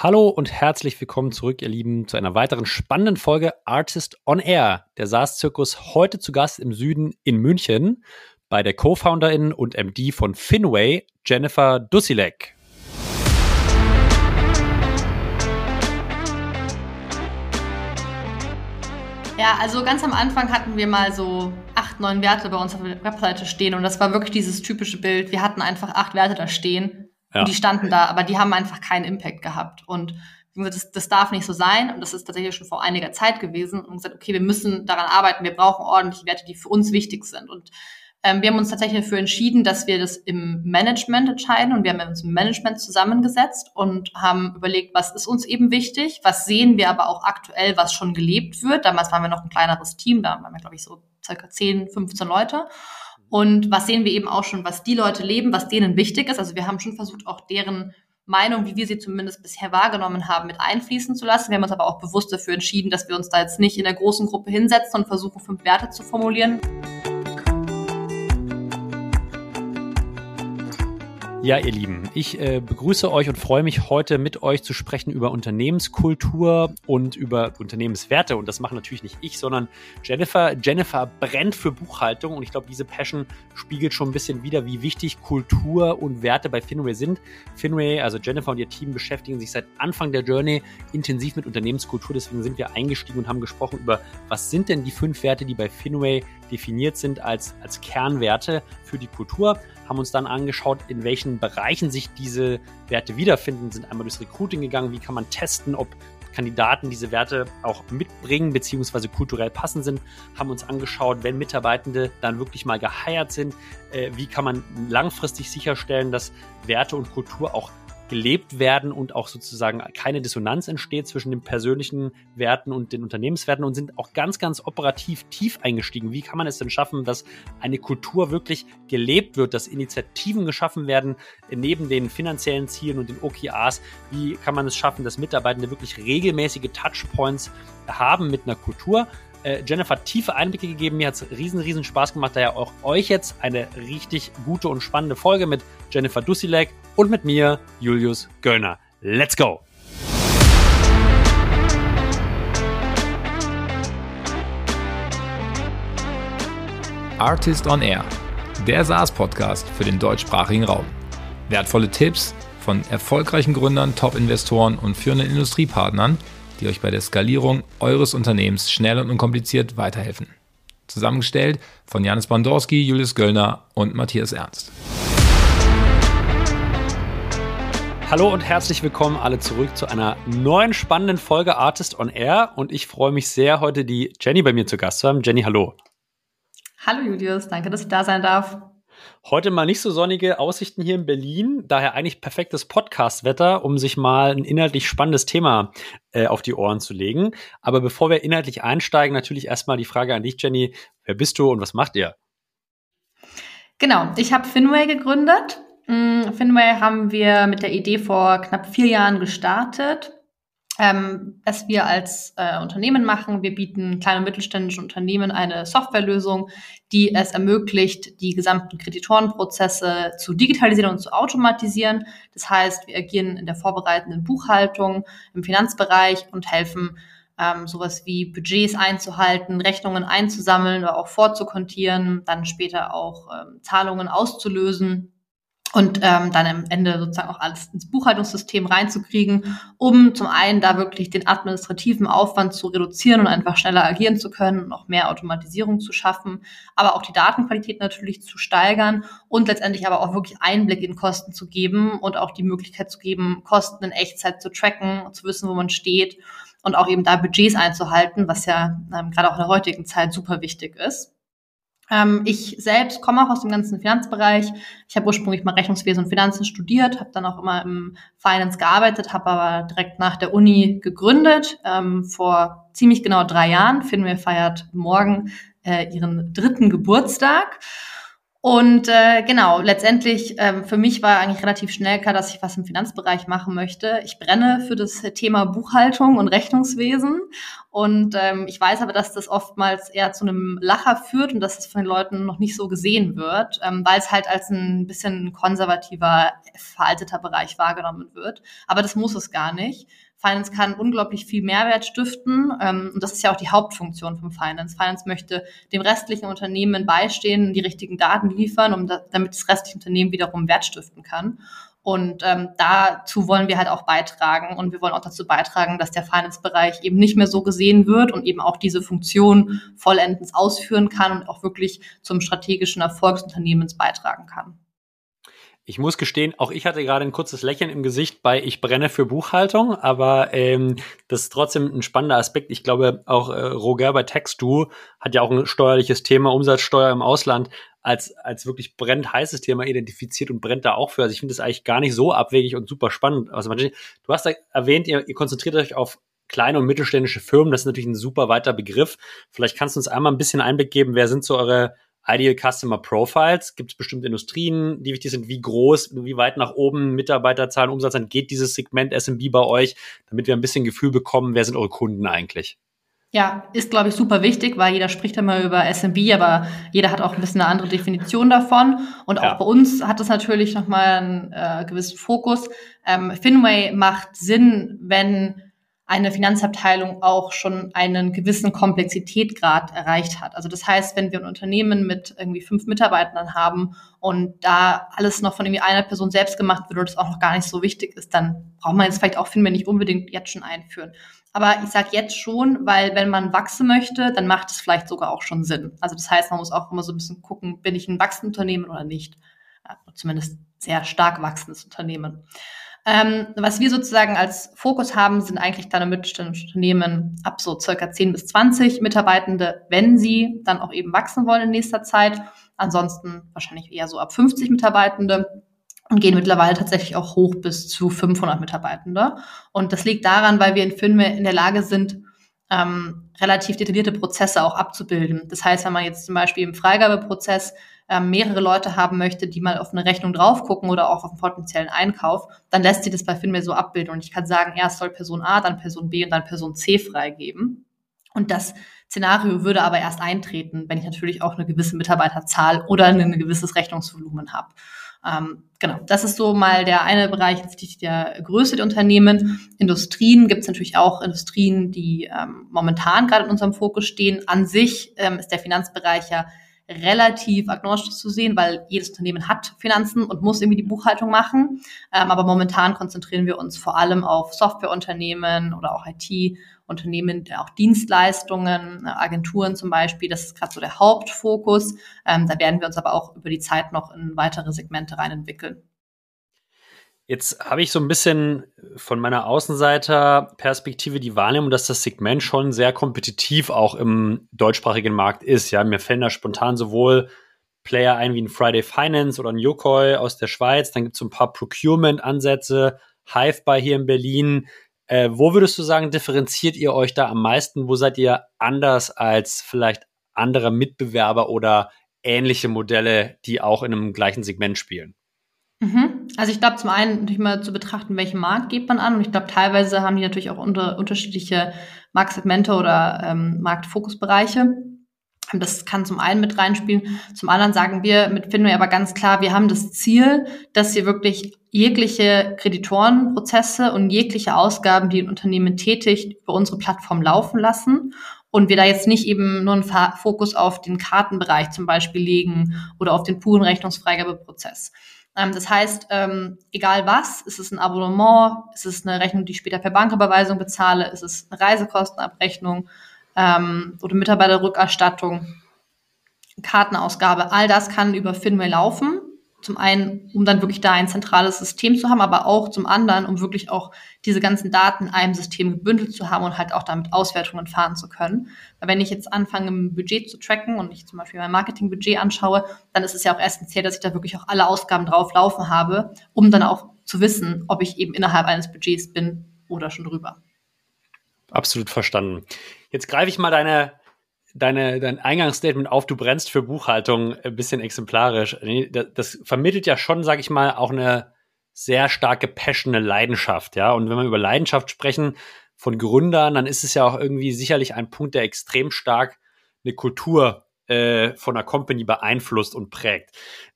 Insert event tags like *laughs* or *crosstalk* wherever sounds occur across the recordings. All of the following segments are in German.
Hallo und herzlich willkommen zurück, ihr Lieben, zu einer weiteren spannenden Folge Artist on Air. Der SaaS-Zirkus heute zu Gast im Süden in München bei der Co-Founderin und MD von Finway, Jennifer Dussilek. Ja, also ganz am Anfang hatten wir mal so acht, neun Werte bei uns auf der Webseite stehen und das war wirklich dieses typische Bild. Wir hatten einfach acht Werte da stehen ja. Und die standen da, aber die haben einfach keinen Impact gehabt. Und das, das darf nicht so sein. Und das ist tatsächlich schon vor einiger Zeit gewesen. Und gesagt, okay, wir müssen daran arbeiten. Wir brauchen ordentliche Werte, die für uns wichtig sind. Und ähm, wir haben uns tatsächlich dafür entschieden, dass wir das im Management entscheiden. Und wir haben uns im Management zusammengesetzt und haben überlegt, was ist uns eben wichtig? Was sehen wir aber auch aktuell, was schon gelebt wird? Damals waren wir noch ein kleineres Team. Da waren wir, glaube ich, so circa 10, 15 Leute. Und was sehen wir eben auch schon, was die Leute leben, was denen wichtig ist. Also wir haben schon versucht, auch deren Meinung, wie wir sie zumindest bisher wahrgenommen haben, mit einfließen zu lassen. Wir haben uns aber auch bewusst dafür entschieden, dass wir uns da jetzt nicht in der großen Gruppe hinsetzen und versuchen, fünf Werte zu formulieren. Ja, ihr Lieben, ich äh, begrüße euch und freue mich heute mit euch zu sprechen über Unternehmenskultur und über Unternehmenswerte. Und das mache natürlich nicht ich, sondern Jennifer. Jennifer brennt für Buchhaltung und ich glaube, diese Passion spiegelt schon ein bisschen wieder, wie wichtig Kultur und Werte bei Finway sind. Finway, also Jennifer und ihr Team beschäftigen sich seit Anfang der Journey intensiv mit Unternehmenskultur. Deswegen sind wir eingestiegen und haben gesprochen über, was sind denn die fünf Werte, die bei Finway definiert sind als, als Kernwerte für die Kultur haben uns dann angeschaut, in welchen Bereichen sich diese Werte wiederfinden, sind einmal durchs Recruiting gegangen, wie kann man testen, ob Kandidaten diese Werte auch mitbringen beziehungsweise kulturell passend sind, haben uns angeschaut, wenn Mitarbeitende dann wirklich mal geheiert sind, äh, wie kann man langfristig sicherstellen, dass Werte und Kultur auch gelebt werden und auch sozusagen keine Dissonanz entsteht zwischen den persönlichen Werten und den Unternehmenswerten und sind auch ganz, ganz operativ tief eingestiegen. Wie kann man es denn schaffen, dass eine Kultur wirklich gelebt wird, dass Initiativen geschaffen werden neben den finanziellen Zielen und den OKRs? Wie kann man es schaffen, dass Mitarbeitende wirklich regelmäßige Touchpoints haben mit einer Kultur? Äh, Jennifer tiefe Einblicke gegeben. Mir hat es riesen, riesen Spaß gemacht. Daher auch euch jetzt eine richtig gute und spannende Folge mit Jennifer Dussilek und mit mir, Julius Göllner. Let's go! Artist on Air, der SaaS-Podcast für den deutschsprachigen Raum. Wertvolle Tipps von erfolgreichen Gründern, Top-Investoren und führenden Industriepartnern – die euch bei der Skalierung eures Unternehmens schnell und unkompliziert weiterhelfen. Zusammengestellt von Janis Bandorski, Julius Göllner und Matthias Ernst. Hallo und herzlich willkommen alle zurück zu einer neuen spannenden Folge Artist on Air. Und ich freue mich sehr, heute die Jenny bei mir zu Gast zu haben. Jenny, hallo. Hallo Julius, danke, dass ich da sein darf. Heute mal nicht so sonnige Aussichten hier in Berlin, daher eigentlich perfektes Podcast-Wetter, um sich mal ein inhaltlich spannendes Thema äh, auf die Ohren zu legen. Aber bevor wir inhaltlich einsteigen, natürlich erstmal die Frage an dich, Jenny. Wer bist du und was macht ihr? Genau, ich habe Finway gegründet. Mm, Finway haben wir mit der Idee vor knapp vier Jahren gestartet ähm, was wir als äh, Unternehmen machen. Wir bieten kleinen und mittelständischen Unternehmen eine Softwarelösung, die es ermöglicht, die gesamten Kreditorenprozesse zu digitalisieren und zu automatisieren. Das heißt, wir agieren in der vorbereitenden Buchhaltung, im Finanzbereich und helfen, ähm, sowas wie Budgets einzuhalten, Rechnungen einzusammeln oder auch vorzukontieren, dann später auch ähm, Zahlungen auszulösen und ähm, dann am Ende sozusagen auch alles ins Buchhaltungssystem reinzukriegen, um zum einen da wirklich den administrativen Aufwand zu reduzieren und einfach schneller agieren zu können und noch mehr Automatisierung zu schaffen, aber auch die Datenqualität natürlich zu steigern und letztendlich aber auch wirklich Einblick in Kosten zu geben und auch die Möglichkeit zu geben, Kosten in Echtzeit zu tracken, zu wissen, wo man steht und auch eben da Budgets einzuhalten, was ja ähm, gerade auch in der heutigen Zeit super wichtig ist. Ähm, ich selbst komme auch aus dem ganzen Finanzbereich. Ich habe ursprünglich mal Rechnungswesen und Finanzen studiert, habe dann auch immer im Finance gearbeitet, habe aber direkt nach der Uni gegründet, ähm, vor ziemlich genau drei Jahren. Finway feiert morgen äh, ihren dritten Geburtstag. Und äh, genau, letztendlich ähm, für mich war eigentlich relativ schnell klar, dass ich was im Finanzbereich machen möchte. Ich brenne für das Thema Buchhaltung und Rechnungswesen. Und ähm, ich weiß aber, dass das oftmals eher zu einem Lacher führt und dass es von den Leuten noch nicht so gesehen wird, ähm, weil es halt als ein bisschen konservativer, veralteter Bereich wahrgenommen wird. Aber das muss es gar nicht. Finance kann unglaublich viel Mehrwert stiften. Ähm, und das ist ja auch die Hauptfunktion von Finance. Finance möchte dem restlichen Unternehmen beistehen, die richtigen Daten liefern, um da, damit das restliche Unternehmen wiederum Wert stiften kann. Und ähm, dazu wollen wir halt auch beitragen. Und wir wollen auch dazu beitragen, dass der Finance-Bereich eben nicht mehr so gesehen wird und eben auch diese Funktion vollendens ausführen kann und auch wirklich zum strategischen Erfolg des Unternehmens beitragen kann. Ich muss gestehen, auch ich hatte gerade ein kurzes Lächeln im Gesicht bei Ich brenne für Buchhaltung, aber ähm, das ist trotzdem ein spannender Aspekt. Ich glaube, auch äh, Roger bei Textu hat ja auch ein steuerliches Thema, Umsatzsteuer im Ausland, als, als wirklich brennend heißes Thema identifiziert und brennt da auch für. Also ich finde das eigentlich gar nicht so abwegig und super spannend. Also du hast da erwähnt, ihr, ihr konzentriert euch auf kleine und mittelständische Firmen. Das ist natürlich ein super weiter Begriff. Vielleicht kannst du uns einmal ein bisschen Einblick geben, wer sind so eure Ideal Customer Profiles? Gibt es bestimmte Industrien, die wichtig sind? Wie groß, wie weit nach oben Mitarbeiterzahlen, Umsatz dann geht dieses Segment SMB bei euch, damit wir ein bisschen Gefühl bekommen, wer sind eure Kunden eigentlich? Ja, ist, glaube ich, super wichtig, weil jeder spricht immer über SMB, aber jeder hat auch ein bisschen eine andere Definition davon. Und auch ja. bei uns hat das natürlich nochmal einen äh, gewissen Fokus. Ähm, Finway macht Sinn, wenn eine Finanzabteilung auch schon einen gewissen Komplexitätgrad erreicht hat. Also das heißt, wenn wir ein Unternehmen mit irgendwie fünf Mitarbeitern haben und da alles noch von irgendwie einer Person selbst gemacht wird und das auch noch gar nicht so wichtig ist, dann braucht man jetzt vielleicht auch Finway nicht unbedingt jetzt schon einführen. Aber ich sage jetzt schon, weil wenn man wachsen möchte, dann macht es vielleicht sogar auch schon Sinn. Also das heißt, man muss auch immer so ein bisschen gucken, bin ich ein wachsendes Unternehmen oder nicht. Ja, zumindest sehr stark wachsendes Unternehmen. Ähm, was wir sozusagen als Fokus haben, sind eigentlich kleine Unternehmen ab so circa 10 bis 20 Mitarbeitende, wenn sie dann auch eben wachsen wollen in nächster Zeit. Ansonsten wahrscheinlich eher so ab 50 Mitarbeitende und gehen mittlerweile tatsächlich auch hoch bis zu 500 Mitarbeitende. Und das liegt daran, weil wir in Firmen in der Lage sind, ähm, relativ detaillierte Prozesse auch abzubilden. Das heißt, wenn man jetzt zum Beispiel im Freigabeprozess ähm, mehrere Leute haben möchte, die mal auf eine Rechnung drauf gucken oder auch auf einen potenziellen Einkauf, dann lässt sich das bei Finmail so abbilden. Und ich kann sagen, erst soll Person A, dann Person B und dann Person C freigeben. Und das Szenario würde aber erst eintreten, wenn ich natürlich auch eine gewisse Mitarbeiterzahl oder ein gewisses Rechnungsvolumen habe. Ähm, genau, das ist so mal der eine Bereich der Größe der Unternehmen. Industrien gibt es natürlich auch Industrien, die ähm, momentan gerade in unserem Fokus stehen. An sich ähm, ist der Finanzbereich ja relativ agnostisch zu sehen, weil jedes Unternehmen hat Finanzen und muss irgendwie die Buchhaltung machen. Ähm, aber momentan konzentrieren wir uns vor allem auf Softwareunternehmen oder auch IT-Unternehmen, auch Dienstleistungen, äh, Agenturen zum Beispiel. Das ist gerade so der Hauptfokus. Ähm, da werden wir uns aber auch über die Zeit noch in weitere Segmente rein entwickeln. Jetzt habe ich so ein bisschen von meiner Außenseiterperspektive die Wahrnehmung, dass das Segment schon sehr kompetitiv auch im deutschsprachigen Markt ist. Ja, mir fällen da spontan sowohl Player ein wie ein Friday Finance oder ein Yokoi aus der Schweiz. Dann gibt es so ein paar Procurement-Ansätze, Hive bei hier in Berlin. Äh, wo würdest du sagen, differenziert ihr euch da am meisten? Wo seid ihr anders als vielleicht andere Mitbewerber oder ähnliche Modelle, die auch in einem gleichen Segment spielen? Mhm. Also ich glaube zum einen natürlich mal zu betrachten, welchen Markt geht man an. Und ich glaube, teilweise haben die natürlich auch unter, unterschiedliche Marktsegmente oder ähm, Marktfokusbereiche. Das kann zum einen mit reinspielen. Zum anderen sagen wir mit Finway aber ganz klar, wir haben das Ziel, dass wir wirklich jegliche Kreditorenprozesse und jegliche Ausgaben, die ein Unternehmen tätigt, über unsere Plattform laufen lassen und wir da jetzt nicht eben nur einen Fokus auf den Kartenbereich zum Beispiel legen oder auf den puren Rechnungsfreigabeprozess. Ähm, das heißt, ähm, egal was, ist es ein Abonnement, ist es eine Rechnung, die ich später per Banküberweisung bezahle, ist es eine Reisekostenabrechnung ähm, oder Mitarbeiterrückerstattung, Kartenausgabe, all das kann über Finway laufen zum einen, um dann wirklich da ein zentrales System zu haben, aber auch zum anderen, um wirklich auch diese ganzen Daten in einem System gebündelt zu haben und halt auch damit Auswertungen fahren zu können. Weil wenn ich jetzt anfange, ein Budget zu tracken und ich zum Beispiel mein Marketingbudget anschaue, dann ist es ja auch essentiell, dass ich da wirklich auch alle Ausgaben drauf laufen habe, um dann auch zu wissen, ob ich eben innerhalb eines Budgets bin oder schon drüber. Absolut verstanden. Jetzt greife ich mal deine deine, dein Eingangsstatement auf, du brennst für Buchhaltung, ein bisschen exemplarisch. Das, vermittelt ja schon, sag ich mal, auch eine sehr starke Passion, Leidenschaft, ja. Und wenn wir über Leidenschaft sprechen von Gründern, dann ist es ja auch irgendwie sicherlich ein Punkt, der extrem stark eine Kultur äh, von einer Company beeinflusst und prägt.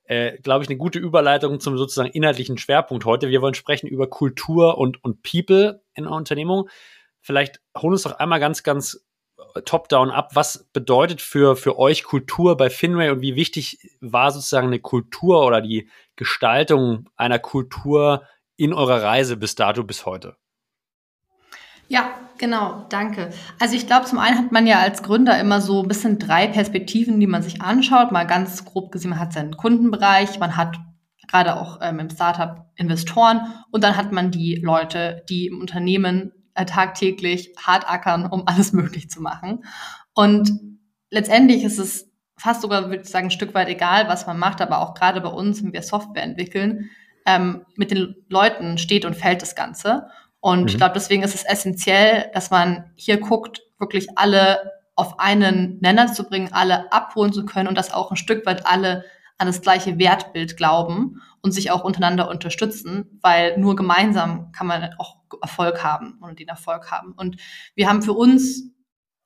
Äh, Glaube ich, eine gute Überleitung zum sozusagen inhaltlichen Schwerpunkt heute. Wir wollen sprechen über Kultur und, und People in einer Unternehmung. Vielleicht holen uns doch einmal ganz, ganz top-down ab. Was bedeutet für, für euch Kultur bei Finway und wie wichtig war sozusagen eine Kultur oder die Gestaltung einer Kultur in eurer Reise bis dato, bis heute? Ja, genau, danke. Also ich glaube, zum einen hat man ja als Gründer immer so ein bisschen drei Perspektiven, die man sich anschaut. Mal ganz grob gesehen, man hat seinen Kundenbereich, man hat gerade auch ähm, im Startup Investoren und dann hat man die Leute, die im Unternehmen tagtäglich hart ackern, um alles möglich zu machen. Und letztendlich ist es fast sogar, würde ich sagen, ein Stück weit egal, was man macht, aber auch gerade bei uns, wenn wir Software entwickeln, ähm, mit den Leuten steht und fällt das Ganze. Und mhm. ich glaube, deswegen ist es essentiell, dass man hier guckt, wirklich alle auf einen Nenner zu bringen, alle abholen zu können und dass auch ein Stück weit alle an das gleiche Wertbild glauben und sich auch untereinander unterstützen, weil nur gemeinsam kann man auch Erfolg haben und den Erfolg haben. Und wir haben für uns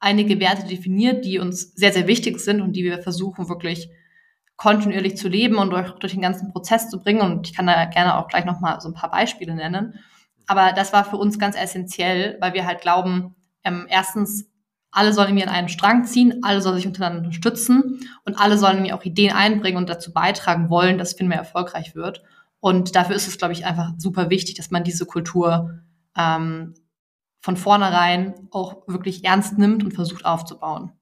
einige Werte definiert, die uns sehr, sehr wichtig sind und die wir versuchen wirklich kontinuierlich zu leben und durch, durch den ganzen Prozess zu bringen. Und ich kann da gerne auch gleich nochmal so ein paar Beispiele nennen. Aber das war für uns ganz essentiell, weil wir halt glauben, ähm, erstens, alle sollen mir in einen Strang ziehen, alle sollen sich untereinander unterstützen und alle sollen mir auch Ideen einbringen und dazu beitragen wollen, dass FinMe erfolgreich wird. Und dafür ist es, glaube ich, einfach super wichtig, dass man diese Kultur ähm, von vornherein auch wirklich ernst nimmt und versucht aufzubauen.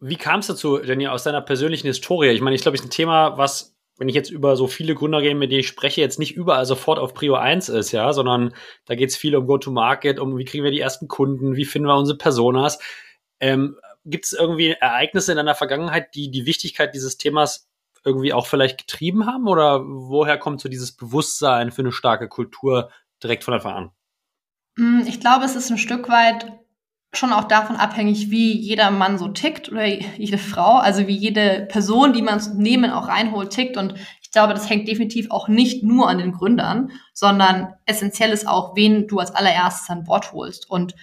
Wie kam es dazu, denn ja aus deiner persönlichen Historie? Ich meine, ich glaube, ist ein Thema, was, wenn ich jetzt über so viele Gründer gehe, mit denen ich spreche, jetzt nicht überall sofort auf Prio 1 ist, ja, sondern da geht es viel um Go-to-Market, um wie kriegen wir die ersten Kunden, wie finden wir unsere Personas. Ähm, Gibt es irgendwie Ereignisse in deiner Vergangenheit, die die Wichtigkeit dieses Themas irgendwie auch vielleicht getrieben haben? Oder woher kommt so dieses Bewusstsein für eine starke Kultur direkt von Anfang an? Mm, ich glaube, es ist ein Stück weit schon auch davon abhängig, wie jeder Mann so tickt oder jede Frau, also wie jede Person, die man ins Unternehmen auch reinholt, tickt. Und ich glaube, das hängt definitiv auch nicht nur an den Gründern, sondern essentiell ist auch, wen du als allererstes an Bord holst. Und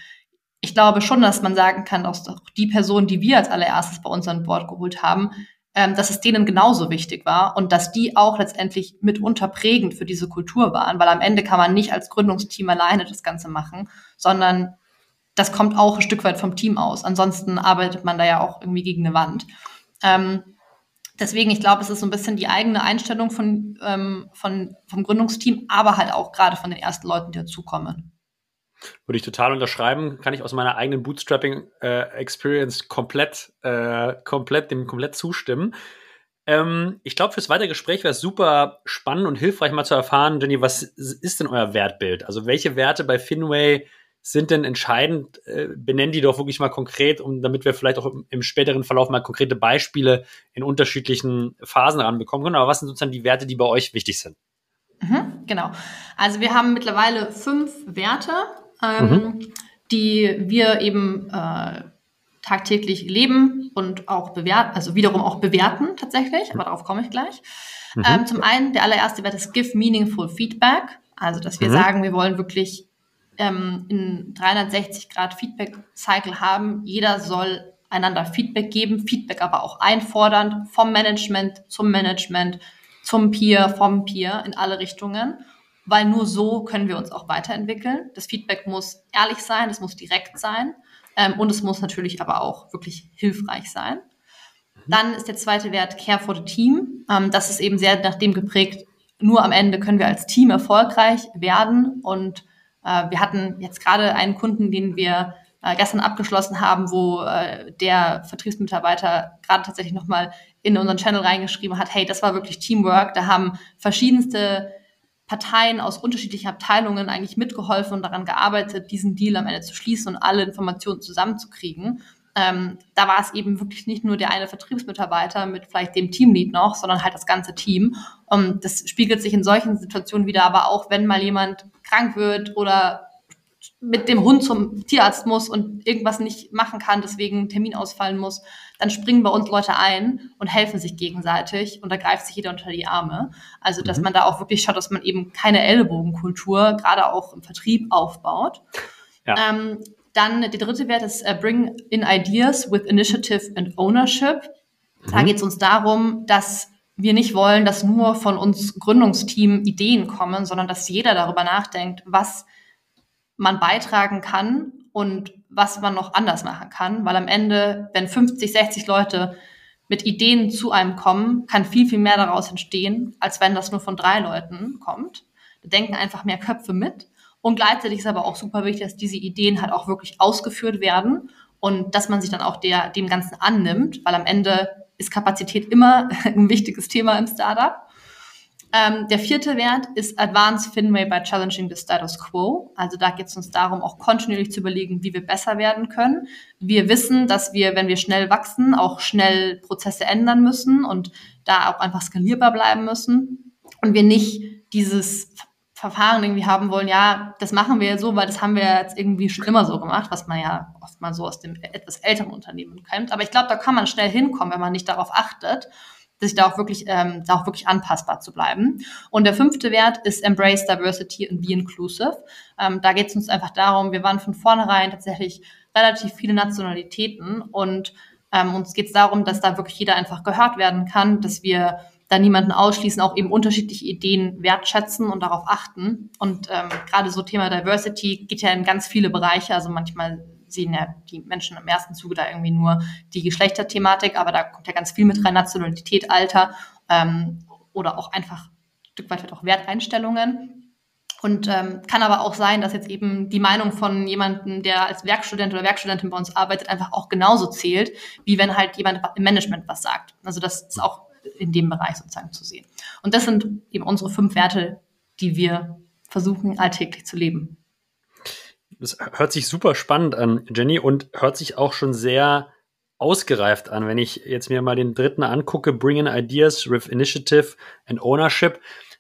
ich glaube schon, dass man sagen kann, dass auch die Person, die wir als allererstes bei uns an Bord geholt haben, ähm, dass es denen genauso wichtig war und dass die auch letztendlich mitunter prägend für diese Kultur waren, weil am Ende kann man nicht als Gründungsteam alleine das Ganze machen, sondern das kommt auch ein Stück weit vom Team aus. Ansonsten arbeitet man da ja auch irgendwie gegen eine Wand. Ähm, deswegen, ich glaube, es ist so ein bisschen die eigene Einstellung von, ähm, von, vom Gründungsteam, aber halt auch gerade von den ersten Leuten, die dazukommen. Würde ich total unterschreiben, kann ich aus meiner eigenen Bootstrapping-Experience äh, komplett, äh, komplett, dem komplett zustimmen. Ähm, ich glaube, fürs weitere Gespräch wäre es super spannend und hilfreich, mal zu erfahren, Jenny, was ist denn euer Wertbild? Also welche Werte bei Finway sind denn entscheidend? Äh, benennen die doch wirklich mal konkret, um, damit wir vielleicht auch im, späteren Verlauf mal konkrete Beispiele in unterschiedlichen Phasen ranbekommen können. Aber was sind sozusagen die Werte, die bei euch wichtig sind? Mhm, genau. Also wir haben mittlerweile fünf Werte ähm, mhm. die wir eben äh, tagtäglich leben und auch bewerten, also wiederum auch bewerten tatsächlich, aber darauf komme ich gleich. Mhm. Ähm, zum einen, der allererste Wert ist Give Meaningful Feedback, also dass wir mhm. sagen, wir wollen wirklich ähm, in 360 Grad Feedback Cycle haben. Jeder soll einander Feedback geben, Feedback aber auch einfordern, vom Management zum Management, zum Peer, vom Peer in alle Richtungen weil nur so können wir uns auch weiterentwickeln. Das Feedback muss ehrlich sein, es muss direkt sein ähm, und es muss natürlich aber auch wirklich hilfreich sein. Mhm. Dann ist der zweite Wert Care for the Team. Ähm, das ist eben sehr nach dem geprägt, nur am Ende können wir als Team erfolgreich werden. Und wir hatten jetzt gerade einen Kunden, den wir äh, gestern abgeschlossen haben, wo äh, der Vertriebsmitarbeiter gerade tatsächlich nochmal in unseren Channel reingeschrieben hat, hey, das war wirklich Teamwork. Da haben verschiedenste Parteien aus unterschiedlichen Abteilungen eigentlich mitgeholfen und daran gearbeitet, diesen Deal am Ende zu schließen und alle Informationen zusammenzukriegen. Ähm, da war es eben wirklich nicht nur der eine Vertriebsmitarbeiter mit vielleicht dem Teamlead noch, sondern halt das ganze Team. Und das spiegelt sich in solchen Situationen wieder, aber auch wenn mal jemand krank wird oder mit dem Hund zum Tierarzt muss und irgendwas nicht machen kann, deswegen Termin ausfallen muss, dann springen bei uns Leute ein und helfen sich gegenseitig und da greift sich jeder unter die Arme. Also, dass mhm. man da auch wirklich schaut, dass man eben keine Ellbogenkultur, gerade auch im Vertrieb, aufbaut. Ja. Ähm, dann der dritte Wert ist uh, Bring in Ideas with Initiative and Ownership. Mhm. Da geht es uns darum, dass wir nicht wollen, dass nur von uns Gründungsteam Ideen kommen, sondern dass jeder darüber nachdenkt, was man beitragen kann und was man noch anders machen kann. Weil am Ende, wenn 50, 60 Leute mit Ideen zu einem kommen, kann viel, viel mehr daraus entstehen, als wenn das nur von drei Leuten kommt. Da denken einfach mehr Köpfe mit. Und gleichzeitig ist aber auch super wichtig, dass diese Ideen halt auch wirklich ausgeführt werden und dass man sich dann auch der, dem Ganzen annimmt, weil am Ende ist Kapazität immer *laughs* ein wichtiges Thema im Startup. Ähm, der vierte Wert ist Advanced Finway by Challenging the Status Quo. Also da geht es uns darum, auch kontinuierlich zu überlegen, wie wir besser werden können. Wir wissen, dass wir, wenn wir schnell wachsen, auch schnell Prozesse ändern müssen und da auch einfach skalierbar bleiben müssen und wir nicht dieses Verfahren irgendwie haben wollen, ja, das machen wir ja so, weil das haben wir jetzt irgendwie schon immer so gemacht, was man ja oft mal so aus dem etwas älteren Unternehmen kennt. Aber ich glaube, da kann man schnell hinkommen, wenn man nicht darauf achtet sich da auch wirklich, ähm, da auch wirklich anpassbar zu bleiben. Und der fünfte Wert ist Embrace Diversity and Be Inclusive. Ähm, da geht es uns einfach darum, wir waren von vornherein tatsächlich relativ viele Nationalitäten und ähm, uns geht es darum, dass da wirklich jeder einfach gehört werden kann, dass wir da niemanden ausschließen, auch eben unterschiedliche Ideen wertschätzen und darauf achten. Und ähm, gerade so Thema Diversity geht ja in ganz viele Bereiche. Also manchmal sehen ja die Menschen im ersten Zuge da irgendwie nur die Geschlechterthematik, aber da kommt ja ganz viel mit rein, Nationalität, Alter ähm, oder auch einfach ein Stück weit auch Werteinstellungen. Und ähm, kann aber auch sein, dass jetzt eben die Meinung von jemandem, der als Werkstudent oder Werkstudentin bei uns arbeitet, einfach auch genauso zählt, wie wenn halt jemand im Management was sagt. Also das ist auch in dem Bereich sozusagen zu sehen. Und das sind eben unsere fünf Werte, die wir versuchen alltäglich zu leben. Das hört sich super spannend an, Jenny, und hört sich auch schon sehr ausgereift an. Wenn ich jetzt mir mal den dritten angucke, Bring in Ideas with Initiative and Ownership,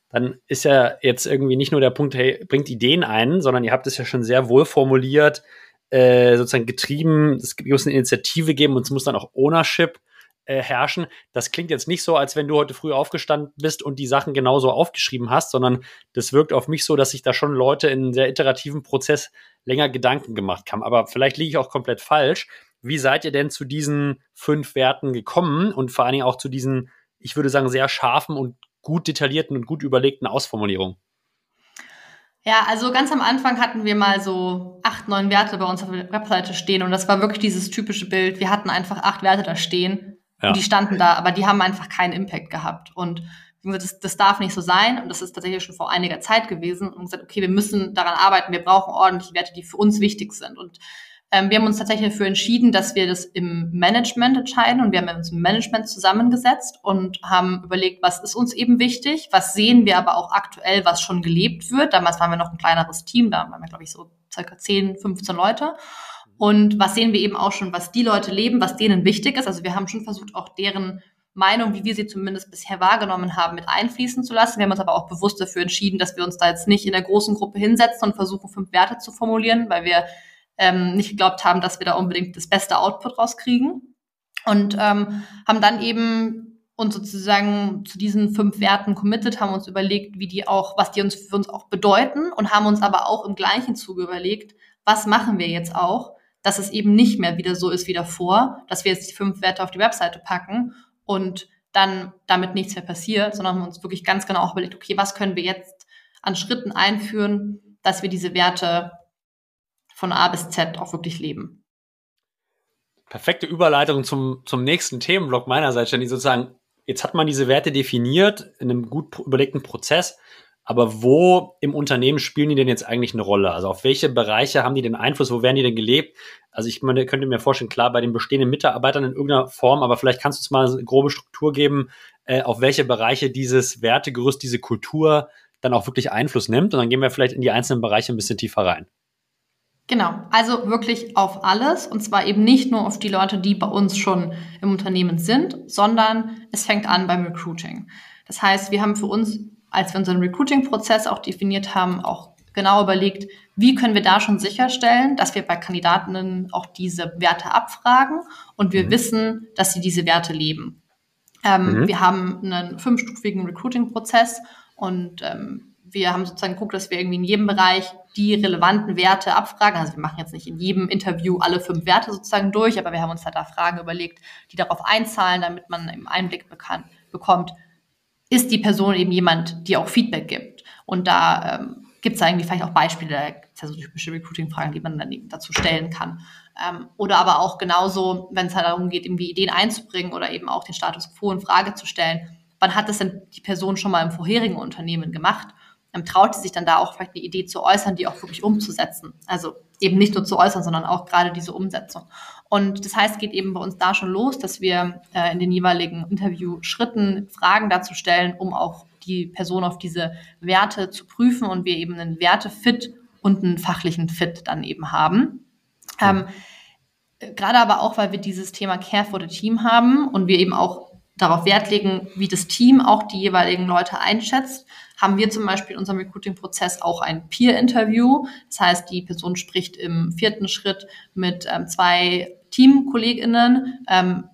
dann ist ja jetzt irgendwie nicht nur der Punkt, hey, bringt Ideen ein, sondern ihr habt es ja schon sehr wohl formuliert, äh, sozusagen getrieben, es muss eine Initiative geben und es muss dann auch Ownership äh, herrschen. Das klingt jetzt nicht so, als wenn du heute früh aufgestanden bist und die Sachen genauso aufgeschrieben hast, sondern das wirkt auf mich so, dass sich da schon Leute in einem sehr iterativen Prozess länger Gedanken gemacht haben. Aber vielleicht liege ich auch komplett falsch. Wie seid ihr denn zu diesen fünf Werten gekommen und vor allen Dingen auch zu diesen, ich würde sagen, sehr scharfen und gut detaillierten und gut überlegten Ausformulierungen? Ja, also ganz am Anfang hatten wir mal so acht, neun Werte bei uns auf der Webseite stehen und das war wirklich dieses typische Bild. Wir hatten einfach acht Werte da stehen ja. Und die standen da, aber die haben einfach keinen Impact gehabt. Und das, das darf nicht so sein. Und das ist tatsächlich schon vor einiger Zeit gewesen. Und gesagt, okay, wir müssen daran arbeiten. Wir brauchen ordentliche Werte, die für uns wichtig sind. Und ähm, wir haben uns tatsächlich dafür entschieden, dass wir das im Management entscheiden. Und wir haben uns im Management zusammengesetzt und haben überlegt, was ist uns eben wichtig? Was sehen wir aber auch aktuell, was schon gelebt wird? Damals waren wir noch ein kleineres Team. Da waren wir, glaube ich, so circa 10, 15 Leute. Und was sehen wir eben auch schon, was die Leute leben, was denen wichtig ist. Also wir haben schon versucht, auch deren Meinung, wie wir sie zumindest bisher wahrgenommen haben, mit einfließen zu lassen. Wir haben uns aber auch bewusst dafür entschieden, dass wir uns da jetzt nicht in der großen Gruppe hinsetzen und versuchen, fünf Werte zu formulieren, weil wir ähm, nicht geglaubt haben, dass wir da unbedingt das beste Output rauskriegen. Und ähm, haben dann eben uns sozusagen zu diesen fünf Werten committed, haben uns überlegt, wie die auch, was die uns für uns auch bedeuten und haben uns aber auch im gleichen Zuge überlegt, was machen wir jetzt auch, dass es eben nicht mehr wieder so ist wie davor, dass wir jetzt die fünf Werte auf die Webseite packen und dann damit nichts mehr passiert, sondern uns wirklich ganz genau auch überlegt, okay, was können wir jetzt an Schritten einführen, dass wir diese Werte von A bis Z auch wirklich leben. Perfekte Überleitung zum, zum nächsten Themenblock meinerseits, Jenny, sozusagen, jetzt hat man diese Werte definiert in einem gut überlegten Prozess. Aber wo im Unternehmen spielen die denn jetzt eigentlich eine Rolle? Also auf welche Bereiche haben die den Einfluss? Wo werden die denn gelebt? Also ich meine, könnte mir vorstellen, klar, bei den bestehenden Mitarbeitern in irgendeiner Form, aber vielleicht kannst du uns mal eine grobe Struktur geben, äh, auf welche Bereiche dieses Wertegerüst, diese Kultur dann auch wirklich Einfluss nimmt. Und dann gehen wir vielleicht in die einzelnen Bereiche ein bisschen tiefer rein. Genau, also wirklich auf alles und zwar eben nicht nur auf die Leute, die bei uns schon im Unternehmen sind, sondern es fängt an beim Recruiting. Das heißt, wir haben für uns als wir unseren Recruiting-Prozess auch definiert haben, auch genau überlegt, wie können wir da schon sicherstellen, dass wir bei Kandidatinnen auch diese Werte abfragen und wir mhm. wissen, dass sie diese Werte leben. Ähm, mhm. Wir haben einen fünfstufigen Recruiting-Prozess und ähm, wir haben sozusagen geguckt, dass wir irgendwie in jedem Bereich die relevanten Werte abfragen. Also wir machen jetzt nicht in jedem Interview alle fünf Werte sozusagen durch, aber wir haben uns halt da Fragen überlegt, die darauf einzahlen, damit man einen Einblick bekannt, bekommt, ist die Person eben jemand, die auch Feedback gibt. Und da ähm, gibt es eigentlich vielleicht auch Beispiele, da gibt ja so typische Recruiting-Fragen, die man dann eben dazu stellen kann. Ähm, oder aber auch genauso, wenn es halt darum geht, irgendwie Ideen einzubringen oder eben auch den Status quo in Frage zu stellen. Wann hat das denn die Person schon mal im vorherigen Unternehmen gemacht? Ähm, traut sie sich dann da auch vielleicht eine Idee zu äußern, die auch wirklich umzusetzen? Also eben nicht nur zu äußern, sondern auch gerade diese Umsetzung. Und das heißt, geht eben bei uns da schon los, dass wir äh, in den jeweiligen Interview-Schritten Fragen dazu stellen, um auch die Person auf diese Werte zu prüfen und wir eben einen Wertefit und einen fachlichen Fit dann eben haben. Ähm, Gerade aber auch, weil wir dieses Thema Care for the Team haben und wir eben auch darauf Wert legen, wie das Team auch die jeweiligen Leute einschätzt, haben wir zum Beispiel in unserem Recruiting-Prozess auch ein Peer-Interview. Das heißt, die Person spricht im vierten Schritt mit ähm, zwei TeamkollegInnen, ähm,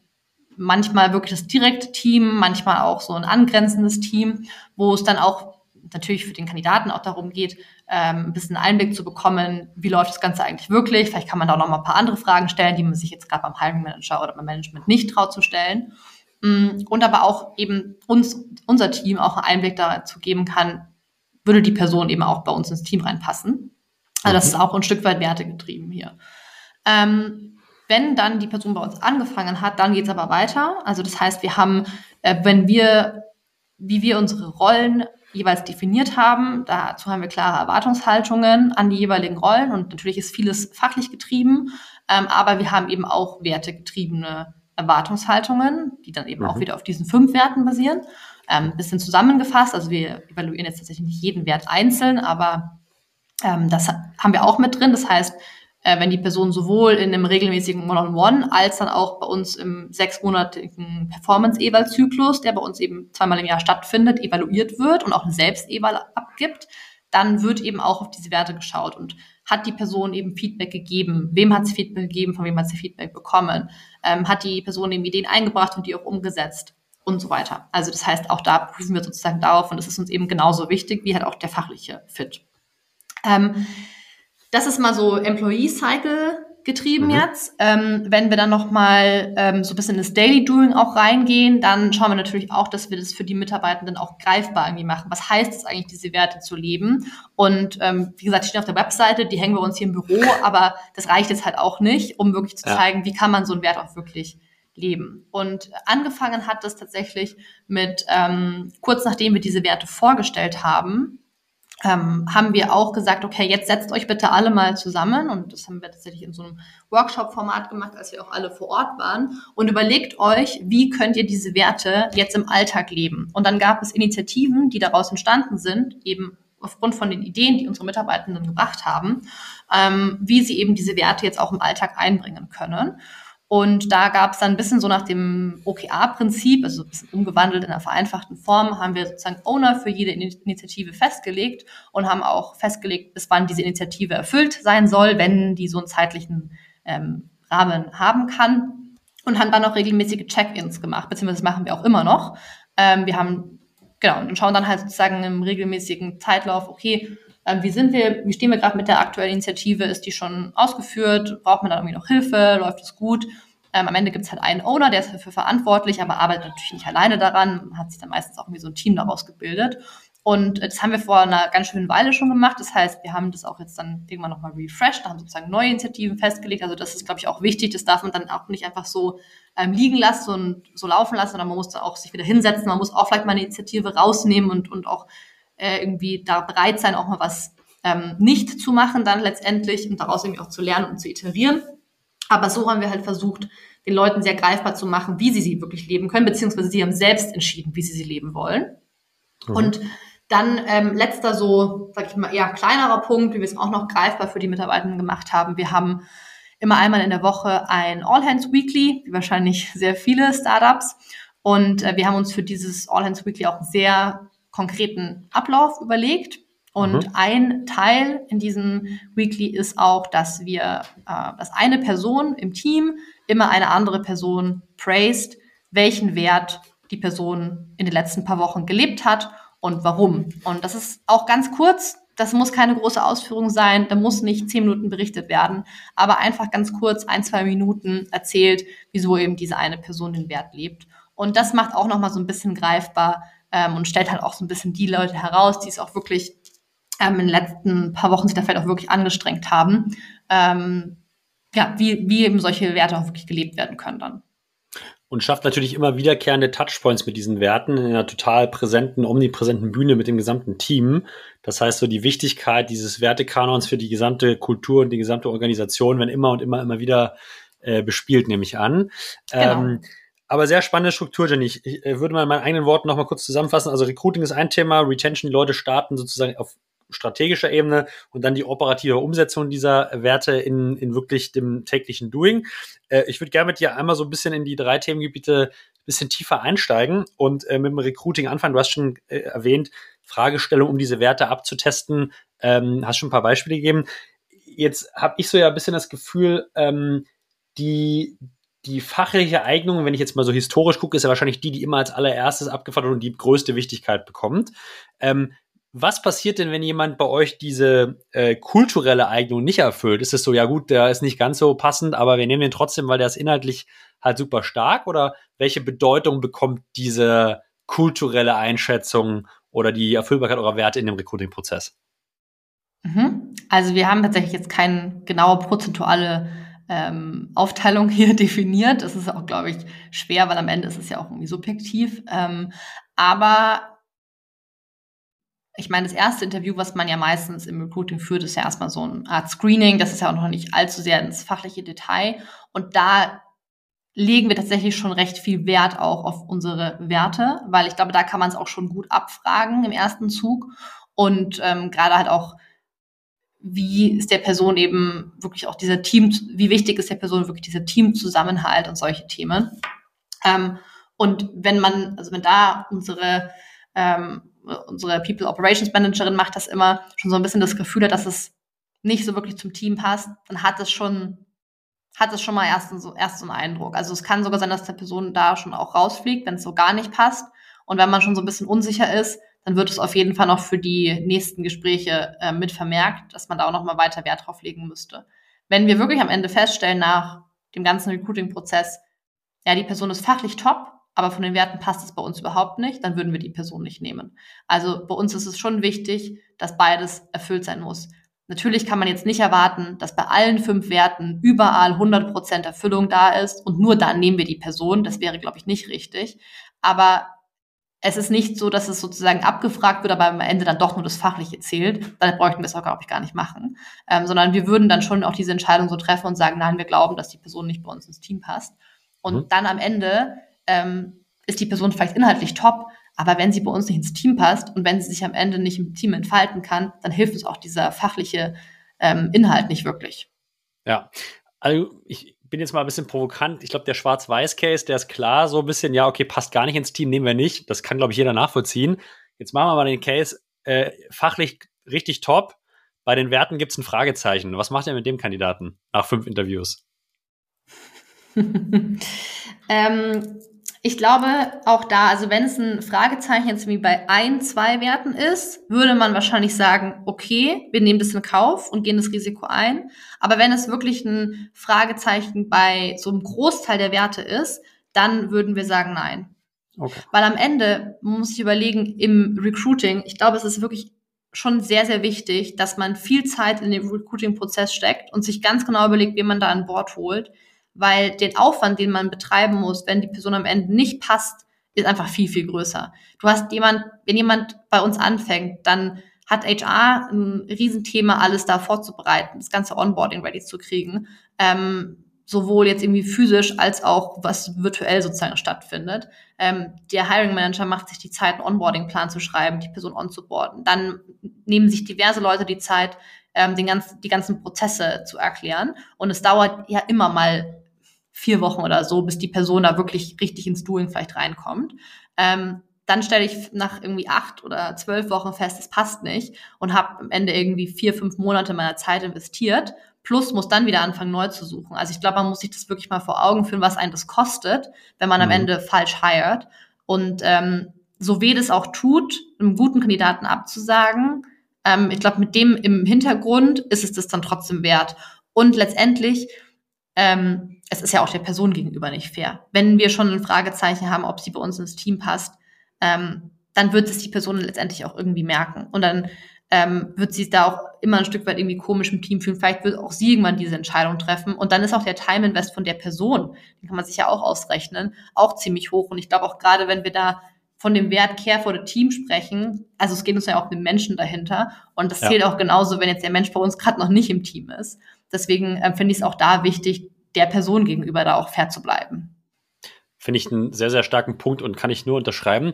manchmal wirklich das direkte Team, manchmal auch so ein angrenzendes Team, wo es dann auch natürlich für den Kandidaten auch darum geht, ähm, ein bisschen Einblick zu bekommen, wie läuft das Ganze eigentlich wirklich. Vielleicht kann man da auch noch mal ein paar andere Fragen stellen, die man sich jetzt gerade beim Hiring Manager oder beim Management nicht traut zu stellen. Mm, und aber auch eben uns, unser Team auch einen Einblick dazu geben kann, würde die Person eben auch bei uns ins Team reinpassen. Also das ist auch ein Stück weit wertegetrieben hier. Ähm, wenn dann die Person bei uns angefangen hat, dann geht es aber weiter. Also das heißt, wir haben, äh, wenn wir, wie wir unsere Rollen jeweils definiert haben. Dazu haben wir klare Erwartungshaltungen an die jeweiligen Rollen und natürlich ist vieles fachlich getrieben, ähm, aber wir haben eben auch wertegetriebene Erwartungshaltungen, die dann eben mhm. auch wieder auf diesen fünf Werten basieren. Ähm, bisschen zusammengefasst, also wir evaluieren jetzt tatsächlich nicht jeden Wert einzeln, aber ähm, das haben wir auch mit drin. Das heißt, äh, wenn die Person sowohl in einem regelmäßigen One-on-One -on -One als dann auch bei uns im sechsmonatigen Performance-Eval-Zyklus, der bei uns eben zweimal im Jahr stattfindet, evaluiert wird und auch eine Selbst-Eval abgibt, dann wird eben auch auf diese Werte geschaut und hat die Person eben Feedback gegeben? Wem hat sie Feedback gegeben? Von wem hat sie Feedback bekommen? Ähm, hat die Person eben Ideen eingebracht und die auch umgesetzt? Und so weiter. Also das heißt, auch da prüfen wir sozusagen darauf und das ist uns eben genauso wichtig wie halt auch der fachliche Fit. Ähm, das ist mal so Employee Cycle getrieben mhm. jetzt. Ähm, wenn wir dann nochmal ähm, so ein bisschen ins Daily Doing auch reingehen, dann schauen wir natürlich auch, dass wir das für die Mitarbeitenden auch greifbar irgendwie machen. Was heißt es eigentlich, diese Werte zu leben? Und ähm, wie gesagt, die stehen auf der Webseite, die hängen wir uns hier im Büro, *laughs* aber das reicht jetzt halt auch nicht, um wirklich zu ja. zeigen, wie kann man so einen Wert auch wirklich leben. Und angefangen hat das tatsächlich mit, ähm, kurz nachdem wir diese Werte vorgestellt haben, ähm, haben wir auch gesagt, okay, jetzt setzt euch bitte alle mal zusammen und das haben wir tatsächlich in so einem Workshop-Format gemacht, als wir auch alle vor Ort waren und überlegt euch, wie könnt ihr diese Werte jetzt im Alltag leben. Und dann gab es Initiativen, die daraus entstanden sind, eben aufgrund von den Ideen, die unsere Mitarbeitenden gebracht haben, ähm, wie sie eben diese Werte jetzt auch im Alltag einbringen können. Und da gab es dann ein bisschen so nach dem OKR-Prinzip, also ein bisschen umgewandelt in einer vereinfachten Form, haben wir sozusagen Owner für jede Initiative festgelegt und haben auch festgelegt, bis wann diese Initiative erfüllt sein soll, wenn die so einen zeitlichen ähm, Rahmen haben kann. Und haben dann auch regelmäßige Check-ins gemacht, beziehungsweise machen wir auch immer noch. Ähm, wir haben, genau, und schauen dann halt sozusagen im regelmäßigen Zeitlauf, okay, wie sind wir, wie stehen wir gerade mit der aktuellen Initiative? Ist die schon ausgeführt? Braucht man da irgendwie noch Hilfe? Läuft es gut? Ähm, am Ende gibt es halt einen Owner, der ist dafür verantwortlich, aber arbeitet natürlich nicht alleine daran, hat sich dann meistens auch irgendwie so ein Team daraus gebildet. Und äh, das haben wir vor einer ganz schönen Weile schon gemacht. Das heißt, wir haben das auch jetzt dann irgendwann nochmal refreshed, haben sozusagen neue Initiativen festgelegt. Also das ist, glaube ich, auch wichtig. Das darf man dann auch nicht einfach so ähm, liegen lassen und so laufen lassen, sondern man muss da auch sich wieder hinsetzen. Man muss auch vielleicht mal eine Initiative rausnehmen und, und auch äh, irgendwie da bereit sein, auch mal was ähm, nicht zu machen dann letztendlich und daraus irgendwie auch zu lernen und zu iterieren. Aber so haben wir halt versucht, den Leuten sehr greifbar zu machen, wie sie sie wirklich leben können, beziehungsweise sie haben selbst entschieden, wie sie sie leben wollen. Mhm. Und dann ähm, letzter so, sag ich mal, eher kleinerer Punkt, wie wir es auch noch greifbar für die Mitarbeitenden gemacht haben. Wir haben immer einmal in der Woche ein All Hands Weekly, wie wahrscheinlich sehr viele Startups. Und äh, wir haben uns für dieses All Hands Weekly auch sehr konkreten Ablauf überlegt. Und mhm. ein Teil in diesem Weekly ist auch, dass wir, äh, dass eine Person im Team immer eine andere Person praised, welchen Wert die Person in den letzten paar Wochen gelebt hat und warum. Und das ist auch ganz kurz. Das muss keine große Ausführung sein. Da muss nicht zehn Minuten berichtet werden, aber einfach ganz kurz ein, zwei Minuten erzählt, wieso eben diese eine Person den Wert lebt. Und das macht auch nochmal so ein bisschen greifbar ähm, und stellt halt auch so ein bisschen die Leute heraus, die es auch wirklich ähm, in den letzten paar Wochen sich da vielleicht auch wirklich angestrengt haben. Ähm, ja, wie, wie eben solche Werte auch wirklich gelebt werden können dann und schafft natürlich immer wiederkehrende Touchpoints mit diesen Werten in einer total präsenten, omnipräsenten Bühne mit dem gesamten Team. Das heißt, so die Wichtigkeit dieses Wertekanons für die gesamte Kultur und die gesamte Organisation werden immer und immer, immer wieder äh, bespielt, nehme ich an. Genau. Ähm, aber sehr spannende Struktur, Jenny. Ich, ich äh, würde mal in meinen eigenen Worten nochmal kurz zusammenfassen. Also Recruiting ist ein Thema, Retention, die Leute starten sozusagen auf strategischer Ebene und dann die operative Umsetzung dieser Werte in, in wirklich dem täglichen Doing. Äh, ich würde gerne mit dir einmal so ein bisschen in die drei Themengebiete ein bisschen tiefer einsteigen und äh, mit dem Recruiting anfangen. Du hast schon äh, erwähnt, Fragestellung, um diese Werte abzutesten. Ähm, hast schon ein paar Beispiele gegeben. Jetzt habe ich so ja ein bisschen das Gefühl, ähm, die, die fachliche Eignung, wenn ich jetzt mal so historisch gucke, ist ja wahrscheinlich die, die immer als allererstes abgefragt und die größte Wichtigkeit bekommt. Ähm, was passiert denn, wenn jemand bei euch diese äh, kulturelle Eignung nicht erfüllt? Ist es so, ja gut, der ist nicht ganz so passend, aber wir nehmen den trotzdem, weil der ist inhaltlich halt super stark? Oder welche Bedeutung bekommt diese kulturelle Einschätzung oder die Erfüllbarkeit eurer Werte in dem Recruiting-Prozess? Mhm. Also wir haben tatsächlich jetzt keine genaue prozentuale ähm, Aufteilung *laughs* hier definiert. Das ist auch, glaube ich, schwer, weil am Ende ist es ja auch irgendwie subjektiv. Ähm, aber ich meine, das erste Interview, was man ja meistens im Recruiting führt, ist ja erstmal so eine Art Screening. Das ist ja auch noch nicht allzu sehr ins fachliche Detail. Und da legen wir tatsächlich schon recht viel Wert auch auf unsere Werte, weil ich glaube, da kann man es auch schon gut abfragen im ersten Zug. Und ähm, gerade halt auch, wie ist der Person eben wirklich auch dieser Team, wie wichtig ist der Person wirklich dieser Teamzusammenhalt und solche Themen. Ähm, und wenn man, also wenn da unsere ähm, unsere People Operations Managerin macht das immer, schon so ein bisschen das Gefühl hat, dass es nicht so wirklich zum Team passt, dann hat es schon, hat es schon mal erst so, erst so einen Eindruck. Also es kann sogar sein, dass der Person da schon auch rausfliegt, wenn es so gar nicht passt. Und wenn man schon so ein bisschen unsicher ist, dann wird es auf jeden Fall noch für die nächsten Gespräche äh, mit vermerkt, dass man da auch noch mal weiter Wert drauf legen müsste. Wenn wir wirklich am Ende feststellen, nach dem ganzen Recruiting-Prozess, ja, die Person ist fachlich top, aber von den Werten passt es bei uns überhaupt nicht, dann würden wir die Person nicht nehmen. Also bei uns ist es schon wichtig, dass beides erfüllt sein muss. Natürlich kann man jetzt nicht erwarten, dass bei allen fünf Werten überall 100% Erfüllung da ist und nur dann nehmen wir die Person. Das wäre, glaube ich, nicht richtig. Aber es ist nicht so, dass es sozusagen abgefragt wird, aber am Ende dann doch nur das Fachliche zählt. Dann bräuchten wir es auch, glaube ich, gar nicht machen. Ähm, sondern wir würden dann schon auch diese Entscheidung so treffen und sagen, nein, wir glauben, dass die Person nicht bei uns ins Team passt. Und mhm. dann am Ende ähm, ist die Person vielleicht inhaltlich top, aber wenn sie bei uns nicht ins Team passt und wenn sie sich am Ende nicht im Team entfalten kann, dann hilft uns auch dieser fachliche ähm, Inhalt nicht wirklich. Ja, also ich bin jetzt mal ein bisschen provokant. Ich glaube, der Schwarz-Weiß-Case, der ist klar, so ein bisschen, ja, okay, passt gar nicht ins Team, nehmen wir nicht. Das kann, glaube ich, jeder nachvollziehen. Jetzt machen wir mal den Case äh, fachlich richtig top. Bei den Werten gibt es ein Fragezeichen. Was macht ihr mit dem Kandidaten nach fünf Interviews? *laughs* ähm, ich glaube auch da, also wenn es ein Fragezeichen jetzt wie bei ein, zwei Werten ist, würde man wahrscheinlich sagen, okay, wir nehmen das in Kauf und gehen das Risiko ein. Aber wenn es wirklich ein Fragezeichen bei so einem Großteil der Werte ist, dann würden wir sagen nein. Okay. Weil am Ende muss ich überlegen, im Recruiting, ich glaube, es ist wirklich schon sehr, sehr wichtig, dass man viel Zeit in den Recruiting-Prozess steckt und sich ganz genau überlegt, wie man da an Bord holt weil den Aufwand, den man betreiben muss, wenn die Person am Ende nicht passt, ist einfach viel, viel größer. Du hast jemand, wenn jemand bei uns anfängt, dann hat HR ein Riesenthema, alles da vorzubereiten, das ganze Onboarding ready zu kriegen. Ähm, sowohl jetzt irgendwie physisch als auch was virtuell sozusagen stattfindet. Ähm, der Hiring Manager macht sich die Zeit, einen Onboarding-Plan zu schreiben, die Person onzuboarden. Dann nehmen sich diverse Leute die Zeit, ähm, den ganzen, die ganzen Prozesse zu erklären. Und es dauert ja immer mal vier Wochen oder so, bis die Person da wirklich richtig ins Doing vielleicht reinkommt. Ähm, dann stelle ich nach irgendwie acht oder zwölf Wochen fest, es passt nicht und habe am Ende irgendwie vier, fünf Monate meiner Zeit investiert, plus muss dann wieder anfangen, neu zu suchen. Also ich glaube, man muss sich das wirklich mal vor Augen führen, was einen das kostet, wenn man mhm. am Ende falsch hired. Und ähm, so weh das auch tut, einem guten Kandidaten abzusagen, ähm, ich glaube, mit dem im Hintergrund ist es das dann trotzdem wert. Und letztendlich, ähm, es ist ja auch der Person gegenüber nicht fair. Wenn wir schon ein Fragezeichen haben, ob sie bei uns ins Team passt, ähm, dann wird es die Person letztendlich auch irgendwie merken. Und dann ähm, wird sie da auch immer ein Stück weit irgendwie komisch im Team fühlen. Vielleicht wird auch sie irgendwann diese Entscheidung treffen. Und dann ist auch der Time Invest von der Person, den kann man sich ja auch ausrechnen, auch ziemlich hoch. Und ich glaube auch gerade, wenn wir da von dem Wert Care for the Team sprechen, also es geht uns ja auch um den Menschen dahinter. Und das ja. zählt auch genauso, wenn jetzt der Mensch bei uns gerade noch nicht im Team ist. Deswegen äh, finde ich es auch da wichtig, der Person gegenüber da auch fair zu bleiben. Finde ich einen sehr, sehr starken Punkt und kann ich nur unterschreiben.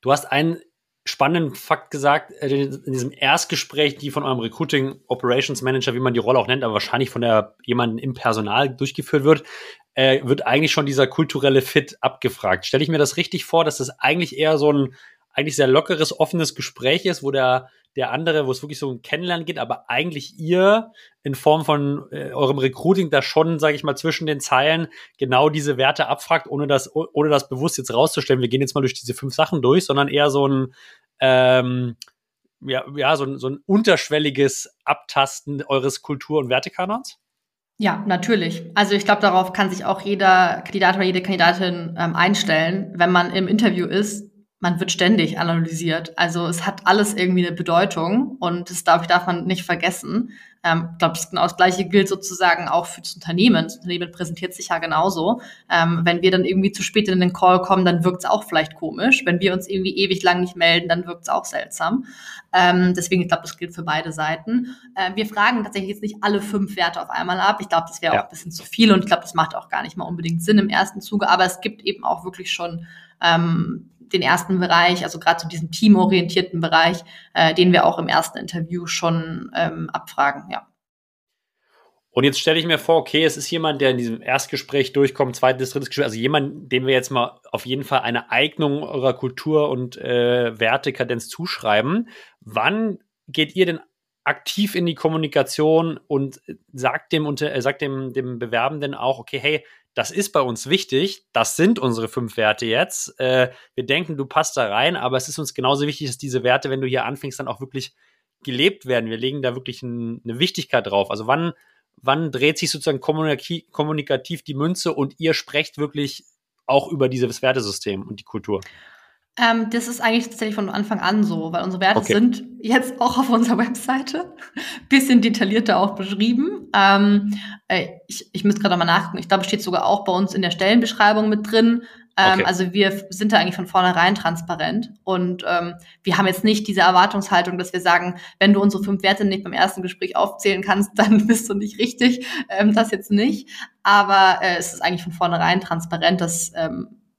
Du hast einen spannenden Fakt gesagt, äh, in diesem Erstgespräch, die von eurem Recruiting Operations Manager, wie man die Rolle auch nennt, aber wahrscheinlich von der jemanden im Personal durchgeführt wird, äh, wird eigentlich schon dieser kulturelle Fit abgefragt. Stelle ich mir das richtig vor, dass das eigentlich eher so ein eigentlich sehr lockeres, offenes Gespräch ist, wo der der andere, wo es wirklich so um Kennenlernen geht, aber eigentlich ihr in Form von äh, eurem Recruiting da schon, sage ich mal, zwischen den Zeilen genau diese Werte abfragt, ohne das, ohne das bewusst jetzt rauszustellen. Wir gehen jetzt mal durch diese fünf Sachen durch, sondern eher so ein ähm, ja, ja, so ein, so ein unterschwelliges Abtasten eures Kultur- und Wertekanons? Ja, natürlich. Also ich glaube, darauf kann sich auch jeder Kandidat oder jede Kandidatin ähm, einstellen. Wenn man im Interview ist, man wird ständig analysiert. Also es hat alles irgendwie eine Bedeutung und das darf, darf man nicht vergessen. Ähm, ich glaube, das genau das Gleiche gilt sozusagen auch für das Unternehmen. Das Unternehmen präsentiert sich ja genauso. Ähm, wenn wir dann irgendwie zu spät in den Call kommen, dann wirkt es auch vielleicht komisch. Wenn wir uns irgendwie ewig lang nicht melden, dann wirkt es auch seltsam. Ähm, deswegen, ich glaube, das gilt für beide Seiten. Äh, wir fragen tatsächlich jetzt nicht alle fünf Werte auf einmal ab. Ich glaube, das wäre ja. auch ein bisschen zu viel und ich glaube, das macht auch gar nicht mal unbedingt Sinn im ersten Zuge. Aber es gibt eben auch wirklich schon ähm, den ersten Bereich, also gerade zu so diesem teamorientierten Bereich, äh, den wir auch im ersten Interview schon ähm, abfragen, ja. Und jetzt stelle ich mir vor, okay, es ist jemand, der in diesem Erstgespräch durchkommt, zweites, drittes Gespräch, also jemand, dem wir jetzt mal auf jeden Fall eine Eignung eurer Kultur und äh, Wertekadenz zuschreiben. Wann geht ihr denn aktiv in die Kommunikation und sagt dem, unter, äh, sagt dem, dem Bewerbenden auch, okay, hey, das ist bei uns wichtig, das sind unsere fünf Werte jetzt. Äh, wir denken, du passt da rein, aber es ist uns genauso wichtig, dass diese Werte, wenn du hier anfängst, dann auch wirklich gelebt werden. Wir legen da wirklich ein, eine Wichtigkeit drauf. Also wann, wann dreht sich sozusagen kommunikativ die Münze und ihr sprecht wirklich auch über dieses Wertesystem und die Kultur? Ähm, das ist eigentlich tatsächlich von Anfang an so, weil unsere Werte okay. sind jetzt auch auf unserer *laughs* Webseite bisschen detaillierter auch beschrieben. Ähm, äh, ich, ich müsste gerade mal nachgucken. Ich glaube, es steht sogar auch bei uns in der Stellenbeschreibung mit drin. Ähm, okay. Also wir sind da eigentlich von vornherein transparent und ähm, wir haben jetzt nicht diese Erwartungshaltung, dass wir sagen, wenn du unsere fünf Werte nicht beim ersten Gespräch aufzählen kannst, *laughs* dann bist du nicht richtig. Ähm, das jetzt nicht. Aber äh, es ist eigentlich von vornherein transparent, dass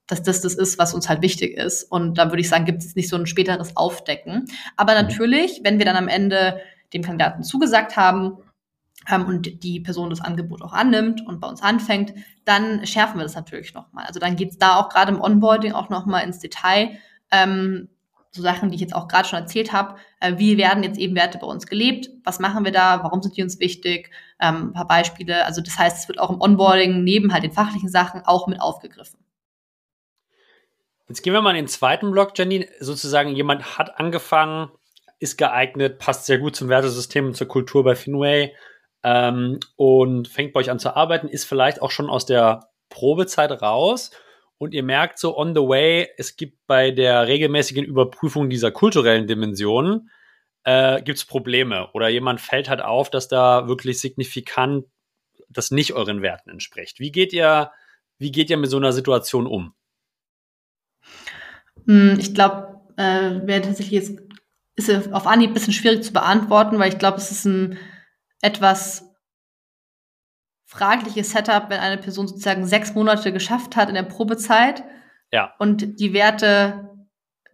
dass das das ist, was uns halt wichtig ist. Und da würde ich sagen, gibt es nicht so ein späteres Aufdecken. Aber mhm. natürlich, wenn wir dann am Ende dem Kandidaten zugesagt haben, ähm, und die Person das Angebot auch annimmt und bei uns anfängt, dann schärfen wir das natürlich nochmal. Also dann geht es da auch gerade im Onboarding auch nochmal ins Detail. Ähm, so Sachen, die ich jetzt auch gerade schon erzählt habe. Äh, wie werden jetzt eben Werte bei uns gelebt? Was machen wir da? Warum sind die uns wichtig? Ähm, ein paar Beispiele. Also das heißt, es wird auch im Onboarding neben halt den fachlichen Sachen auch mit aufgegriffen. Jetzt gehen wir mal in den zweiten Block, Jenny. Sozusagen, jemand hat angefangen, ist geeignet, passt sehr gut zum Wertesystem und zur Kultur bei Finway ähm, und fängt bei euch an zu arbeiten, ist vielleicht auch schon aus der Probezeit raus und ihr merkt so on the way, es gibt bei der regelmäßigen Überprüfung dieser kulturellen Dimensionen äh, gibt es Probleme oder jemand fällt halt auf, dass da wirklich signifikant das nicht euren Werten entspricht. Wie geht ihr, wie geht ihr mit so einer Situation um? Hm, ich glaube, äh, wäre tatsächlich jetzt, ist auf Anhieb ein bisschen schwierig zu beantworten, weil ich glaube, es ist ein etwas fragliches Setup, wenn eine Person sozusagen sechs Monate geschafft hat in der Probezeit ja. und die Werte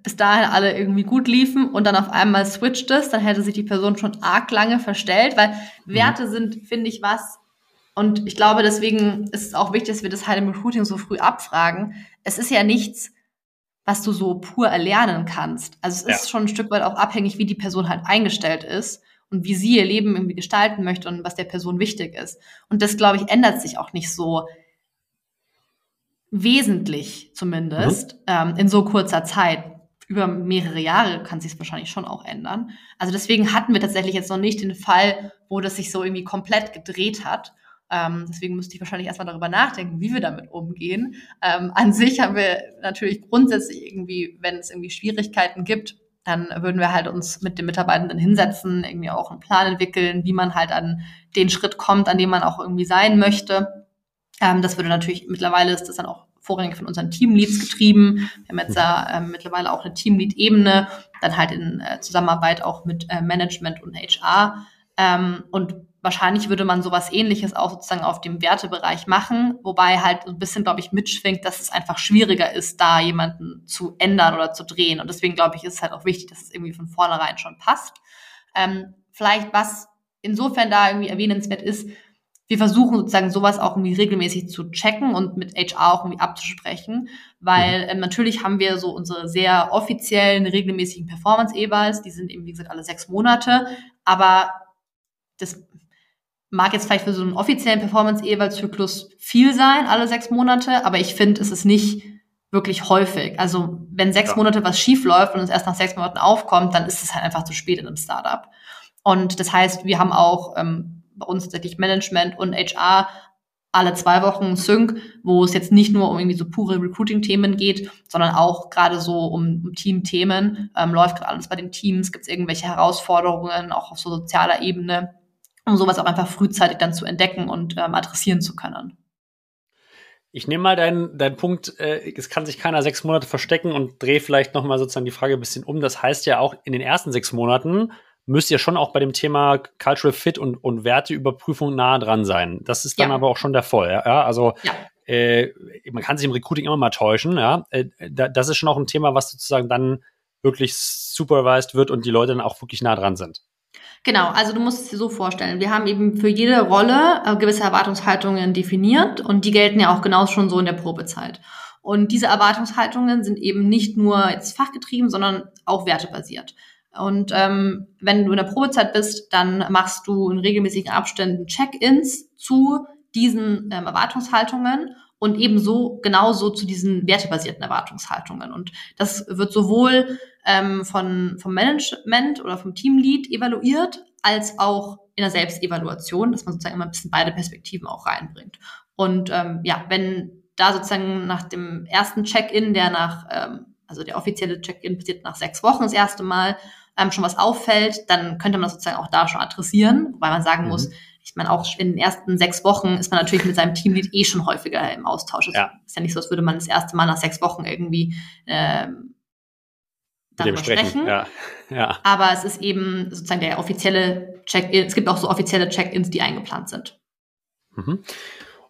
bis dahin alle irgendwie gut liefen und dann auf einmal switcht es, dann hätte sich die Person schon arg lange verstellt, weil mhm. Werte sind, finde ich, was. Und ich glaube, deswegen ist es auch wichtig, dass wir das halt im Recruiting so früh abfragen. Es ist ja nichts, was du so pur erlernen kannst. Also es ist Ja. schon ein Stück weit auch abhängig, wie die Person halt eingestellt ist und wie sie ihr Leben irgendwie gestalten möchte und was der Person wichtig ist. Und das, glaube ich, ändert sich auch nicht so wesentlich zumindest ähm, in so kurzer Zeit. Über mehrere Jahre kann sich es wahrscheinlich schon auch ändern. Also deswegen hatten wir tatsächlich jetzt noch nicht den Fall, wo das sich so irgendwie komplett gedreht hat. Ähm, deswegen müsste ich wahrscheinlich erstmal darüber nachdenken, wie wir damit umgehen. Ähm, an sich haben wir natürlich grundsätzlich irgendwie, wenn es irgendwie Schwierigkeiten gibt, dann würden wir halt uns mit den Mitarbeitenden hinsetzen, irgendwie auch einen Plan entwickeln, wie man halt an den Schritt kommt, an dem man auch irgendwie sein möchte. Ähm, das würde natürlich, mittlerweile ist das dann auch vorrangig von unseren Teamleads getrieben. Wir haben jetzt da ähm, mittlerweile auch eine Teamlead-Ebene, dann halt in äh, Zusammenarbeit auch mit äh, Management und HR. Ähm, und wahrscheinlich würde man sowas ähnliches auch sozusagen auf dem Wertebereich machen, wobei halt ein bisschen, glaube ich, mitschwingt, dass es einfach schwieriger ist, da jemanden zu ändern oder zu drehen. Und deswegen, glaube ich, ist es halt auch wichtig, dass es irgendwie von vornherein schon passt. Ähm, vielleicht was insofern da irgendwie erwähnenswert ist, wir versuchen sozusagen sowas auch irgendwie regelmäßig zu checken und mit HR auch irgendwie abzusprechen, weil ähm, natürlich haben wir so unsere sehr offiziellen, regelmäßigen Performance-Evals, die sind eben, wie gesagt, alle sechs Monate, aber das mag jetzt vielleicht für so einen offiziellen Performance-Eval-Zyklus viel sein, alle sechs Monate, aber ich finde, es ist nicht wirklich häufig. Also wenn sechs Ja. Monate was schief läuft und es erst nach sechs Monaten aufkommt, dann ist es halt einfach zu spät in einem Startup. Und das heißt, wir haben auch ähm, bei uns tatsächlich Management und HR alle zwei Wochen Sync, wo es jetzt nicht nur um irgendwie so pure Recruiting-Themen geht, sondern auch gerade so um, um Team-Themen. Ähm, läuft gerade alles bei den Teams? Gibt es irgendwelche Herausforderungen, auch auf so sozialer Ebene, um sowas auch einfach frühzeitig dann zu entdecken und ähm, adressieren zu können. Ich nehme mal deinen deinen Punkt, äh, es kann sich keiner sechs Monate verstecken und drehe vielleicht noch mal sozusagen die Frage ein bisschen um. Das heißt ja auch, in den ersten sechs Monaten müsst ihr schon auch bei dem Thema Cultural Fit und, und Werteüberprüfung nah dran sein. Das ist dann Ja. aber auch schon der Fall. Ja, Also Ja. äh, man kann sich im Recruiting immer mal täuschen. Ja? Äh, da, das ist schon auch ein Thema, was sozusagen dann wirklich supervised wird und die Leute dann auch wirklich nah dran sind. Genau, also du musst es dir so vorstellen. Wir haben eben für jede Rolle äh, gewisse Erwartungshaltungen definiert und die gelten ja auch genau schon so in der Probezeit. Und diese Erwartungshaltungen sind eben nicht nur jetzt fachgetrieben, sondern auch wertebasiert. Und ähm, wenn du in der Probezeit bist, dann machst du in regelmäßigen Abständen Check-ins zu diesen ähm, Erwartungshaltungen und ebenso genauso zu diesen wertebasierten Erwartungshaltungen. Und das wird sowohl ähm, von, vom Management oder vom Teamlead evaluiert, als auch in der Selbstevaluation, dass man sozusagen immer ein bisschen beide Perspektiven auch reinbringt. Und ähm, ja, wenn da sozusagen nach dem ersten Check-in, der nach, ähm, also der offizielle Check-in passiert nach sechs Wochen das erste Mal, ähm, schon was auffällt, dann könnte man das sozusagen auch da schon adressieren, wobei man sagen Mhm. muss, ich meine, auch in den ersten sechs Wochen ist man natürlich mit seinem Teamlead eh schon häufiger im Austausch. Es Ja. ist ja nicht so, als würde man das erste Mal nach sechs Wochen irgendwie ähm, darüber sprechen. sprechen. Ja. ja. Aber es ist eben sozusagen der offizielle Check-in. Es gibt auch so offizielle Check-ins, die eingeplant sind. Mhm.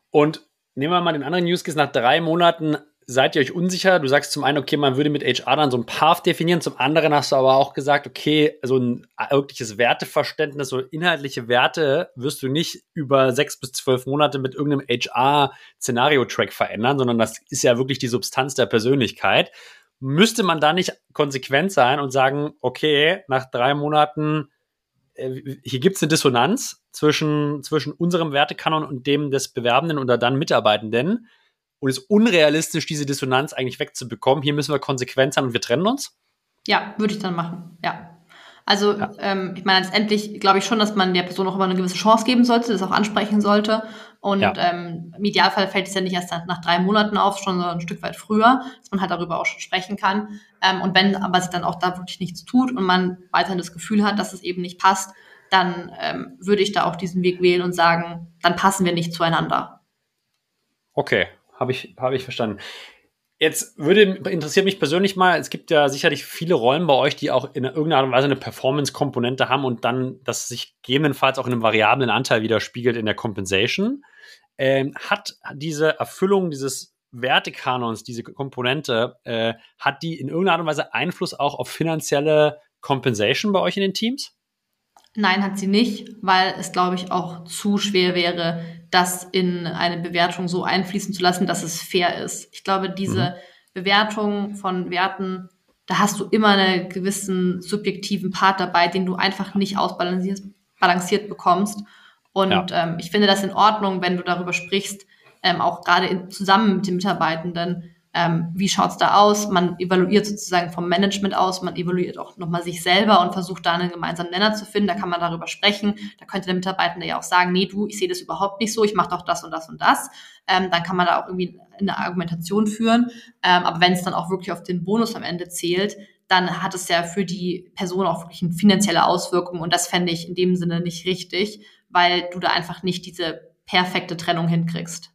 Und nehmen wir mal den anderen Use Case. Nach drei Monaten seid ihr euch unsicher. Du sagst zum einen, okay, man würde mit HR dann so ein Path definieren. Zum anderen hast du aber auch gesagt, okay, so ein wirkliches Werteverständnis, so inhaltliche Werte wirst du nicht über sechs bis zwölf Monate mit irgendeinem HR-Szenario-Track verändern, sondern das ist ja wirklich die Substanz der Persönlichkeit. Müsste man da nicht konsequent sein und sagen, okay, nach drei Monaten äh, hier gibt es eine Dissonanz zwischen, zwischen unserem Wertekanon und dem des Bewerbenden oder dann Mitarbeitenden. Und es ist unrealistisch, diese Dissonanz eigentlich wegzubekommen. Hier müssen wir konsequent sein und wir trennen uns. Ja, würde ich dann machen. Ja. Also, Ja. ähm, ich meine, letztendlich glaube ich schon, dass man der Person auch immer eine gewisse Chance geben sollte, das auch ansprechen sollte. Und Ja. ähm, im Idealfall fällt es ja nicht erst nach, drei Monaten auf, schon so ein Stück weit früher, dass man halt darüber auch schon sprechen kann. Ähm, und wenn aber sich dann auch da wirklich nichts tut und man weiterhin das Gefühl hat, dass es eben nicht passt, dann ähm, würde ich da auch diesen Weg wählen und sagen, dann passen wir nicht zueinander. Okay, habe ich, hab ich verstanden. Jetzt würde interessiert mich persönlich mal, es gibt ja sicherlich viele Rollen bei euch, die auch in irgendeiner Art und Weise eine Performance-Komponente haben und dann, das sich gegebenenfalls auch in einem variablen Anteil widerspiegelt in der Compensation. Ähm, hat diese Erfüllung dieses Wertekanons, diese Komponente, äh, hat die in irgendeiner Art und Weise Einfluss auch auf finanzielle Compensation bei euch in den Teams? Nein, hat sie nicht, weil es, glaube ich, auch zu schwer wäre, das in eine Bewertung so einfließen zu lassen, dass es fair ist. Ich glaube, diese Bewertung von Werten, da hast du immer einen gewissen subjektiven Part dabei, den du einfach nicht ausbalanciert balanciert bekommst. Und ja. ähm, ich finde das in Ordnung, wenn du darüber sprichst, ähm, auch gerade zusammen mit den Mitarbeitenden, ähm, wie schaut's da aus? Man evaluiert sozusagen vom Management aus, man evaluiert auch nochmal sich selber und versucht da einen gemeinsamen Nenner zu finden. Da kann man darüber sprechen. Da könnte der Mitarbeitende ja auch sagen, nee, du, ich sehe das überhaupt nicht so, ich mache doch das und das und das. Ähm, dann kann man da auch irgendwie eine Argumentation führen. Ähm, aber wenn es dann auch wirklich auf den Bonus am Ende zählt, dann hat es ja für die Person auch wirklich eine finanzielle Auswirkung. Und das fände ich in dem Sinne nicht richtig, weil du da einfach nicht diese perfekte Trennung hinkriegst.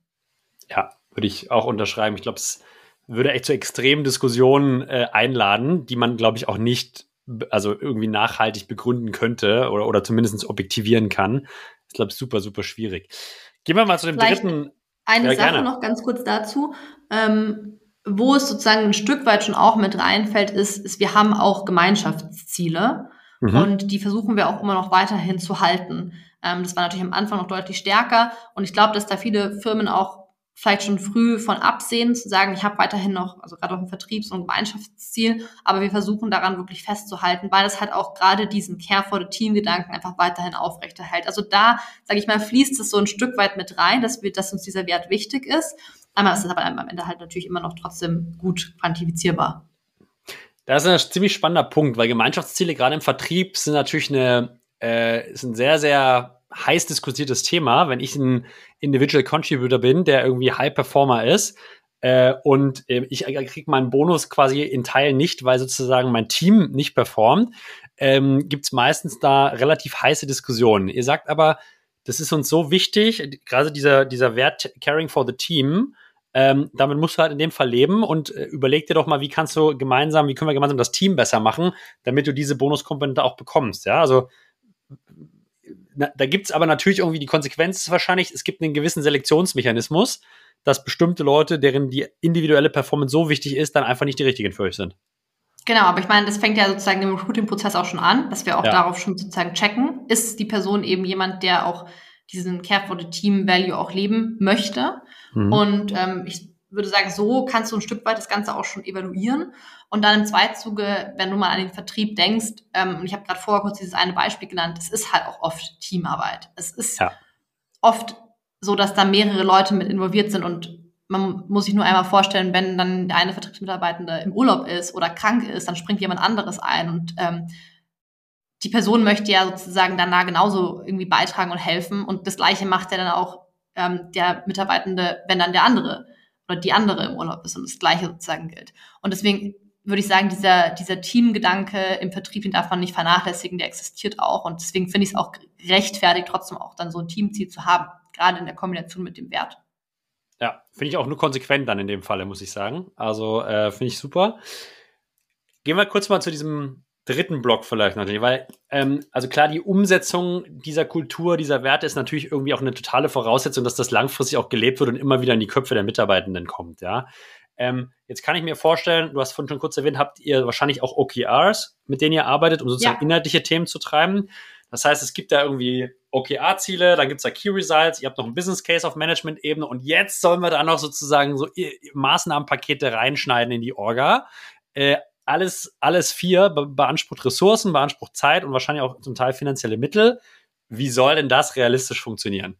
Ja, würde ich auch unterschreiben. Ich glaube, es würde echt zu extremen Diskussionen äh, einladen, die man, glaube ich, auch nicht also irgendwie nachhaltig begründen könnte oder, oder zumindest objektivieren kann. Ich glaube, super, super schwierig. Gehen wir mal zu dem Vielleicht dritten. Eine ja, Sache gerne. noch ganz kurz dazu. Ähm, wo es sozusagen ein Stück weit schon auch mit reinfällt, ist, ist wir haben auch Gemeinschaftsziele mhm. und die versuchen wir auch immer noch weiterhin zu halten. Ähm, das war natürlich am Anfang noch deutlich stärker und ich glaube, dass da viele Firmen auch vielleicht schon früh von absehen, zu sagen, ich habe weiterhin noch, also gerade auch ein Vertriebs- und Gemeinschaftsziel, aber wir versuchen daran wirklich festzuhalten, weil das halt auch gerade diesen Care for the Team-Gedanken einfach weiterhin aufrechterhält. Also da, sage ich mal, fließt es so ein Stück weit mit rein, dass wir, dass uns dieser Wert wichtig ist. Einmal ist es aber am Ende halt natürlich immer noch trotzdem gut quantifizierbar. Das ist ein ziemlich spannender Punkt, weil Gemeinschaftsziele gerade im Vertrieb sind natürlich eine, äh, ist ein sehr, sehr heiß diskutiertes Thema. Wenn ich ein Individual Contributor bin, der irgendwie High Performer ist, äh, und äh, ich kriege meinen Bonus quasi in Teilen nicht, weil sozusagen mein Team nicht performt, ähm, gibt es meistens da relativ heiße Diskussionen. Ihr sagt aber, das ist uns so wichtig, gerade dieser, dieser Wert Caring for the Team, ähm, damit musst du halt in dem Fall leben und äh, überleg dir doch mal, wie kannst du gemeinsam, wie können wir gemeinsam das Team besser machen, damit du diese Bonuskomponente auch bekommst. Ja, also na, da gibt's aber natürlich irgendwie die Konsequenz wahrscheinlich, es gibt einen gewissen Selektionsmechanismus, dass bestimmte Leute, deren die individuelle Performance so wichtig ist, dann einfach nicht die richtigen für euch sind. Genau, aber ich meine, das fängt ja sozusagen im Recruiting-Prozess auch schon an, dass wir auch ja. darauf schon sozusagen checken. Ist die Person eben jemand, der auch diesen Care for the Team Value auch leben möchte? Mhm. Und ähm, ich würde sagen, so kannst du ein Stück weit das Ganze auch schon evaluieren. Und dann im Zweitzuge, wenn du mal an den Vertrieb denkst, ähm, und ich habe gerade vorher kurz dieses eine Beispiel genannt, es ist halt auch oft Teamarbeit. Es ist ja. oft so, dass da mehrere Leute mit involviert sind und man muss sich nur einmal vorstellen, wenn dann der eine Vertriebsmitarbeitende im Urlaub ist oder krank ist, dann springt jemand anderes ein und ähm, die Person möchte ja sozusagen danach genauso irgendwie beitragen und helfen und das Gleiche macht ja dann auch ähm, der Mitarbeitende, wenn dann der andere oder die andere im Urlaub ist und das Gleiche sozusagen gilt. Und deswegen würde ich sagen, dieser, dieser Teamgedanke im Vertrieb, den darf man nicht vernachlässigen, der existiert auch. Und deswegen finde ich es auch rechtfertigt, trotzdem auch dann so ein Teamziel zu haben, gerade in der Kombination mit dem Wert. Ja, finde ich auch nur konsequent dann in dem Falle, muss ich sagen. Also äh, finde ich super. Gehen wir kurz mal zu diesem dritten Block vielleicht natürlich, weil, ähm, also klar, die Umsetzung dieser Kultur, dieser Werte ist natürlich irgendwie auch eine totale Voraussetzung, dass das langfristig auch gelebt wird und immer wieder in die Köpfe der Mitarbeitenden kommt, ja. Ähm, jetzt kann ich mir vorstellen, du hast vorhin schon kurz erwähnt, habt ihr wahrscheinlich auch OKRs, mit denen ihr arbeitet, um sozusagen ja. inhaltliche Themen zu treiben. Das heißt, es gibt da irgendwie OKR-Ziele, dann gibt es da Key Results, ihr habt noch ein Business Case auf Management-Ebene und jetzt sollen wir da noch sozusagen so Maßnahmenpakete reinschneiden in die Orga. Äh, alles, alles vier be beansprucht Ressourcen, beansprucht Zeit und wahrscheinlich auch zum Teil finanzielle Mittel. Wie soll denn das realistisch funktionieren?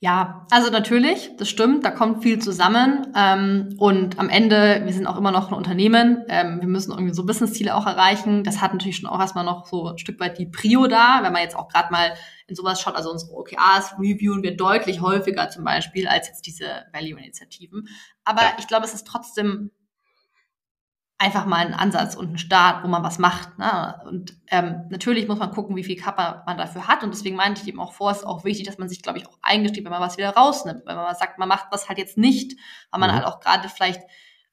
Ja, also natürlich, das stimmt, da kommt viel zusammen. Ähm, und am Ende, wir sind auch immer noch ein Unternehmen, ähm, wir müssen irgendwie so Business-Ziele auch erreichen. Das hat natürlich schon auch erstmal noch so ein Stück weit die Prio da, wenn man jetzt auch gerade mal in sowas schaut, also unsere OKRs reviewen wir deutlich häufiger zum Beispiel als jetzt diese Value-Initiativen. Aber ja. ich glaube, es ist trotzdem einfach mal ein Ansatz und ein Start, wo man was macht. Ne? Und ähm, natürlich muss man gucken, wie viel Kappa man dafür hat. Und deswegen meinte ich eben auch vor, es ist auch wichtig, dass man sich, glaube ich, auch eingesteht, wenn man was wieder rausnimmt. Wenn man sagt, man macht was halt jetzt nicht, weil man mhm. halt auch gerade vielleicht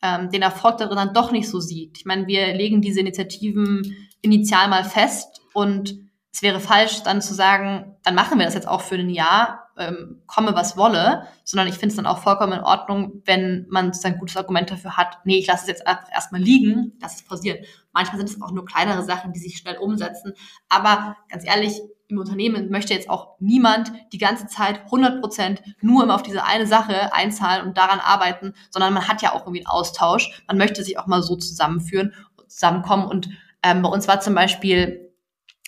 ähm, den Erfolg darin dann doch nicht so sieht. Ich meine, wir legen diese Initiativen initial mal fest und es wäre falsch, dann zu sagen, dann machen wir das jetzt auch für ein Jahr, ähm, komme was wolle, sondern ich finde es dann auch vollkommen in Ordnung, wenn man ein gutes Argument dafür hat, nee, ich lasse es jetzt einfach erstmal liegen, lass es pausieren. Manchmal sind es auch nur kleinere Sachen, die sich schnell umsetzen. Aber ganz ehrlich, im Unternehmen möchte jetzt auch niemand die ganze Zeit 100 Prozent nur immer auf diese eine Sache einzahlen und daran arbeiten, sondern man hat ja auch irgendwie einen Austausch. Man möchte sich auch mal so zusammenführen, zusammenkommen. Und ähm, bei uns war zum Beispiel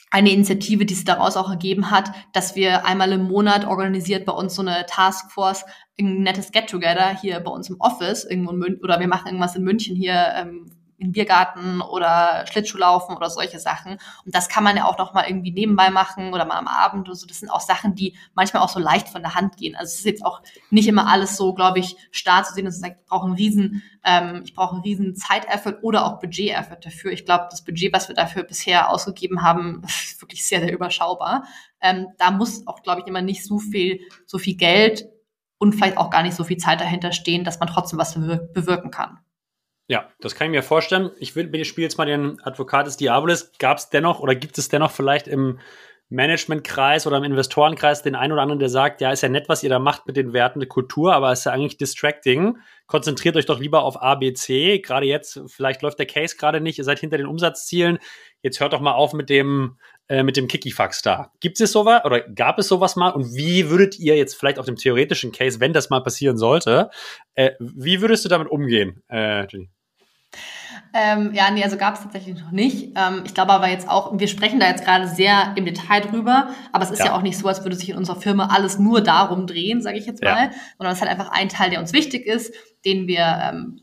eine Initiative, die sich daraus auch ergeben hat, dass wir einmal im Monat organisiert bei uns so eine Taskforce ein nettes Get-Together hier bei uns im Office irgendwo in München, oder wir machen irgendwas in München hier ähm, in Biergarten oder Schlittschuhlaufen oder solche Sachen. Und das kann man ja auch noch mal irgendwie nebenbei machen oder mal am Abend oder so. Das sind auch Sachen, die manchmal auch so leicht von der Hand gehen. Also es ist jetzt auch nicht immer alles so, glaube ich, starr zu sehen, dass es sagt, ich brauche einen riesen, ähm, ich brauche einen riesen Zeiteffort oder auch Budget-Effort dafür. Ich glaube, das Budget, was wir dafür bisher ausgegeben haben, *laughs* ist wirklich sehr, sehr überschaubar. Ähm, da muss auch, glaube ich, immer nicht so viel, so viel Geld und vielleicht auch gar nicht so viel Zeit dahinter stehen, dass man trotzdem was bewirken kann. Ja, das kann ich mir vorstellen. Ich will, ich spiele jetzt mal den Advocat des Diabolis. Gab es dennoch oder gibt es dennoch vielleicht im Managementkreis oder im Investorenkreis den einen oder anderen, der sagt, ja, ist ja nett, was ihr da macht mit den Werten der Kultur, aber ist ja eigentlich distracting. Konzentriert euch doch lieber auf A, B, C. Gerade jetzt, vielleicht läuft der Case gerade nicht, ihr seid hinter den Umsatzzielen. Jetzt hört doch mal auf mit dem, äh, mit dem Kikifax da. Gibt es sowas oder gab es sowas mal? Und wie würdet ihr jetzt vielleicht auf dem theoretischen Case, wenn das mal passieren sollte, äh, wie würdest du damit umgehen, äh, Jenny? Ähm, ja, nee, also gab es tatsächlich noch nicht. Ähm, ich glaube aber jetzt auch, wir sprechen da jetzt gerade sehr im Detail drüber, aber es ist ja. ja. auch nicht so, als würde sich in unserer Firma alles nur darum drehen, sage ich jetzt mal, ja. sondern es ist halt einfach ein Teil, der uns wichtig ist, den wir, ähm,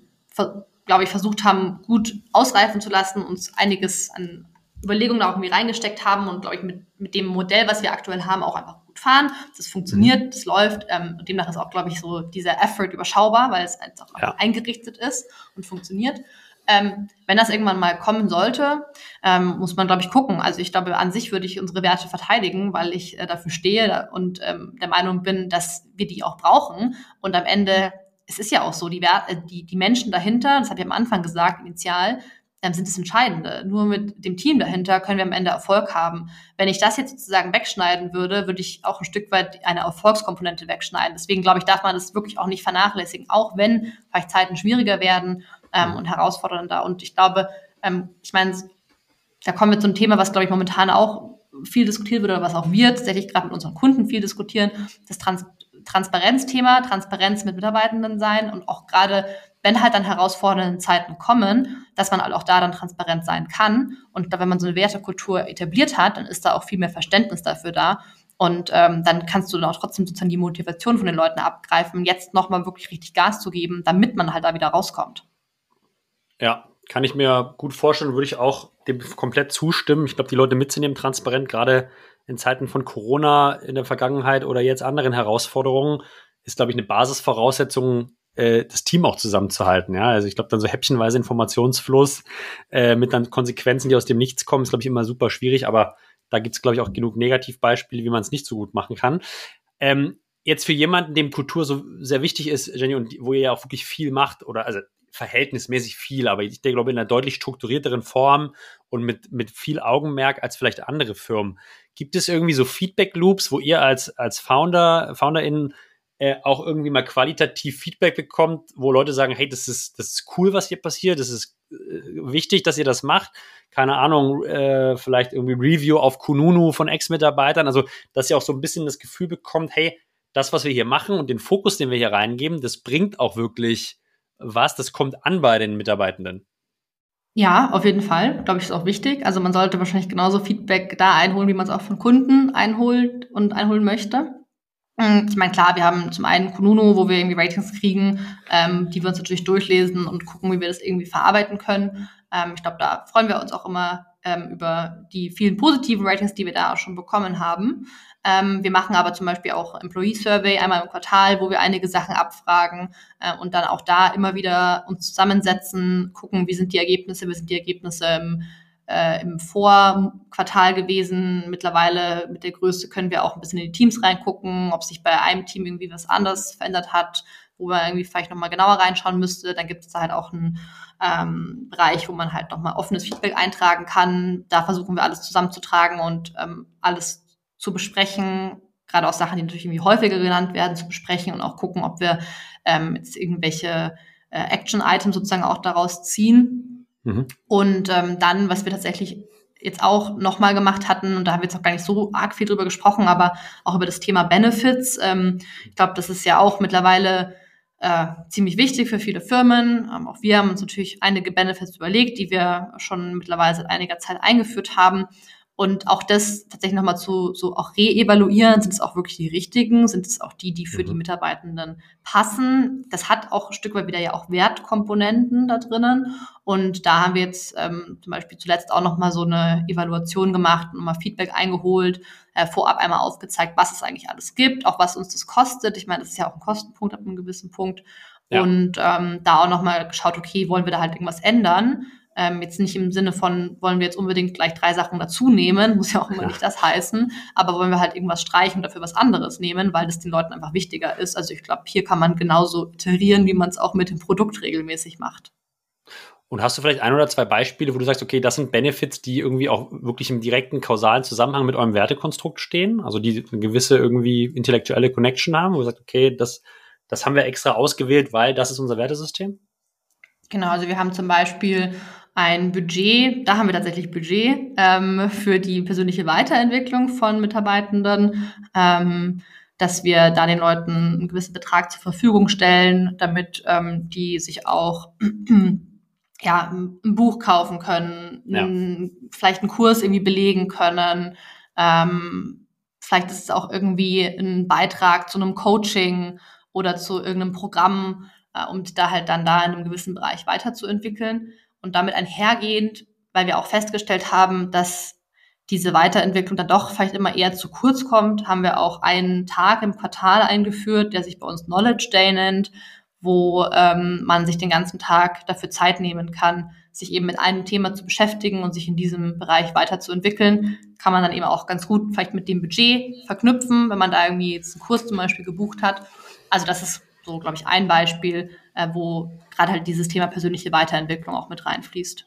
glaube ich, versucht haben, gut ausreifen zu lassen, uns einiges an Überlegungen auch irgendwie reingesteckt haben und, glaube ich, mit, mit dem Modell, was wir aktuell haben, auch einfach gut fahren. Das funktioniert, mhm. das läuft. Ähm, und demnach ist auch, glaube ich, so dieser Effort überschaubar, weil es einfach ja. eingerichtet ist und funktioniert. Ähm, wenn das irgendwann mal kommen sollte, ähm, muss man, glaube ich, gucken. Also ich glaube, an sich würde ich unsere Werte verteidigen, weil ich äh, dafür stehe und ähm, der Meinung bin, dass wir die auch brauchen. Und am Ende, es ist ja auch so, die, Werte, äh, die, die Menschen dahinter, das habe ich am Anfang gesagt, initial, ähm, sind das Entscheidende. Nur mit dem Team dahinter können wir am Ende Erfolg haben. Wenn ich das jetzt sozusagen wegschneiden würde, würde ich auch ein Stück weit eine Erfolgskomponente wegschneiden. Deswegen glaube ich, darf man das wirklich auch nicht vernachlässigen, auch wenn vielleicht Zeiten schwieriger werden ähm, und herausfordernder. Und ich glaube, ähm, ich meine, da kommen wir zu einem Thema, was, glaube ich, momentan auch viel diskutiert wird oder was auch wir tatsächlich gerade mit unseren Kunden viel diskutieren, das Trans Transparenzthema, Transparenz mit Mitarbeitenden sein und auch gerade, wenn halt dann herausfordernde Zeiten kommen, dass man halt auch da dann transparent sein kann. Und wenn man so eine Wertekultur etabliert hat, dann ist da auch viel mehr Verständnis dafür da. Und ähm, dann kannst du dann auch trotzdem sozusagen die Motivation von den Leuten abgreifen, jetzt nochmal wirklich richtig Gas zu geben, damit man halt da wieder rauskommt. Ja, kann ich mir gut vorstellen, würde ich auch dem komplett zustimmen. Ich glaube, die Leute mitzunehmen, transparent, gerade in Zeiten von Corona in der Vergangenheit oder jetzt anderen Herausforderungen, ist, glaube ich, eine Basisvoraussetzung, äh, das Team auch zusammenzuhalten. Ja, also ich glaube, dann so häppchenweise Informationsfluss äh, mit dann Konsequenzen, die aus dem Nichts kommen, ist, glaube ich, immer super schwierig, aber da gibt es, glaube ich, auch genug Negativbeispiele, wie man es nicht so gut machen kann. Ähm, jetzt für jemanden, dem Kultur so sehr wichtig ist, Jenny, und wo ihr ja auch wirklich viel macht, oder also verhältnismäßig viel, aber ich glaube in einer deutlich strukturierteren Form und mit, mit viel Augenmerk als vielleicht andere Firmen. Gibt es irgendwie so Feedback-Loops, wo ihr als, als Founder, FounderInnen äh, auch irgendwie mal qualitativ Feedback bekommt, wo Leute sagen, hey, das ist, das ist cool, was hier passiert, das ist äh, wichtig, dass ihr das macht. Keine Ahnung, äh, vielleicht irgendwie Review auf Kununu von Ex-Mitarbeitern. Also, dass ihr auch so ein bisschen das Gefühl bekommt, hey, das, was wir hier machen und den Fokus, den wir hier reingeben, das bringt auch wirklich was, das kommt an bei den Mitarbeitenden. Ja, auf jeden Fall. Glaube ich, ist auch wichtig. Also man sollte wahrscheinlich genauso Feedback da einholen, wie man es auch von Kunden einholt und einholen möchte. Hm, ich meine, klar, wir haben zum einen Kununu, wo wir irgendwie Ratings kriegen, ähm, die wir uns natürlich durchlesen und gucken, wie wir das irgendwie verarbeiten können. Ähm, ich glaube, da freuen wir uns auch immer ähm, über die vielen positiven Ratings, die wir da auch schon bekommen haben. Ähm, wir machen aber zum Beispiel auch Employee Survey einmal im Quartal, wo wir einige Sachen abfragen äh, und dann auch da immer wieder uns zusammensetzen, gucken, wie sind die Ergebnisse, wie sind die Ergebnisse im, äh, im Vorquartal gewesen. Mittlerweile mit der Größe können wir auch ein bisschen in die Teams reingucken, ob sich bei einem Team irgendwie was anders verändert hat, wo man irgendwie vielleicht nochmal genauer reinschauen müsste. Dann gibt es da halt auch einen ähm, Bereich, wo man halt nochmal offenes Feedback eintragen kann. Da versuchen wir alles zusammenzutragen und ähm, alles zu besprechen, gerade auch Sachen, die natürlich irgendwie häufiger genannt werden, zu besprechen und auch gucken, ob wir ähm, jetzt irgendwelche äh, Action-Items sozusagen auch daraus ziehen. Mhm. Und ähm, dann, was wir tatsächlich jetzt auch nochmal gemacht hatten, und da haben wir jetzt noch gar nicht so arg viel drüber gesprochen, aber auch über das Thema Benefits. Ähm, ich glaube, das ist ja auch mittlerweile äh, ziemlich wichtig für viele Firmen. Ähm, auch wir haben uns natürlich einige Benefits überlegt, die wir schon mittlerweile seit einiger Zeit eingeführt haben. Und auch das tatsächlich nochmal zu so auch re-evaluieren, sind es auch wirklich die richtigen, sind es auch die, die für mhm. die Mitarbeitenden passen. Das hat auch ein Stück weit wieder ja auch Wertkomponenten da drinnen. Und da haben wir jetzt ähm, zum Beispiel zuletzt auch nochmal so eine Evaluation gemacht und nochmal Feedback eingeholt, äh, vorab einmal aufgezeigt, was es eigentlich alles gibt, auch was uns das kostet. Ich meine, das ist ja auch ein Kostenpunkt ab einem gewissen Punkt. Ja. Und ähm, da auch nochmal geschaut, okay, wollen wir da halt irgendwas ändern? Ähm, jetzt nicht im Sinne von, wollen wir jetzt unbedingt gleich drei Sachen dazu nehmen, muss ja auch immer ja. nicht das heißen, aber wollen wir halt irgendwas streichen und dafür was anderes nehmen, weil das den Leuten einfach wichtiger ist. Also ich glaube, hier kann man genauso iterieren, wie man es auch mit dem Produkt regelmäßig macht. Und hast du vielleicht ein oder zwei Beispiele, wo du sagst, okay, das sind Benefits, die irgendwie auch wirklich im direkten kausalen Zusammenhang mit eurem Wertekonstrukt stehen, also die eine gewisse irgendwie intellektuelle Connection haben, wo du sagst, okay, das, das haben wir extra ausgewählt, weil das ist unser Wertesystem? Genau, also wir haben zum Beispiel ein Budget, da haben wir tatsächlich Budget ähm, für die persönliche Weiterentwicklung von Mitarbeitenden, ähm, dass wir da den Leuten einen gewissen Betrag zur Verfügung stellen, damit ähm, die sich auch *clears throat* ja, ein Buch kaufen können, ja. vielleicht einen Kurs irgendwie belegen können. Ähm, vielleicht ist es auch irgendwie ein Beitrag zu einem Coaching oder zu irgendeinem Programm, äh, um da halt dann da in einem gewissen Bereich weiterzuentwickeln und damit einhergehend, weil wir auch festgestellt haben, dass diese Weiterentwicklung dann doch vielleicht immer eher zu kurz kommt, haben wir auch einen Tag im Quartal eingeführt, der sich bei uns Knowledge Day nennt, wo ähm, man sich den ganzen Tag dafür Zeit nehmen kann, sich eben mit einem Thema zu beschäftigen und sich in diesem Bereich weiterzuentwickeln, kann man dann eben auch ganz gut vielleicht mit dem Budget verknüpfen, wenn man da irgendwie jetzt einen Kurs zum Beispiel gebucht hat. Also das ist so, glaube ich, ein Beispiel, äh, wo gerade halt dieses Thema persönliche Weiterentwicklung auch mit reinfließt.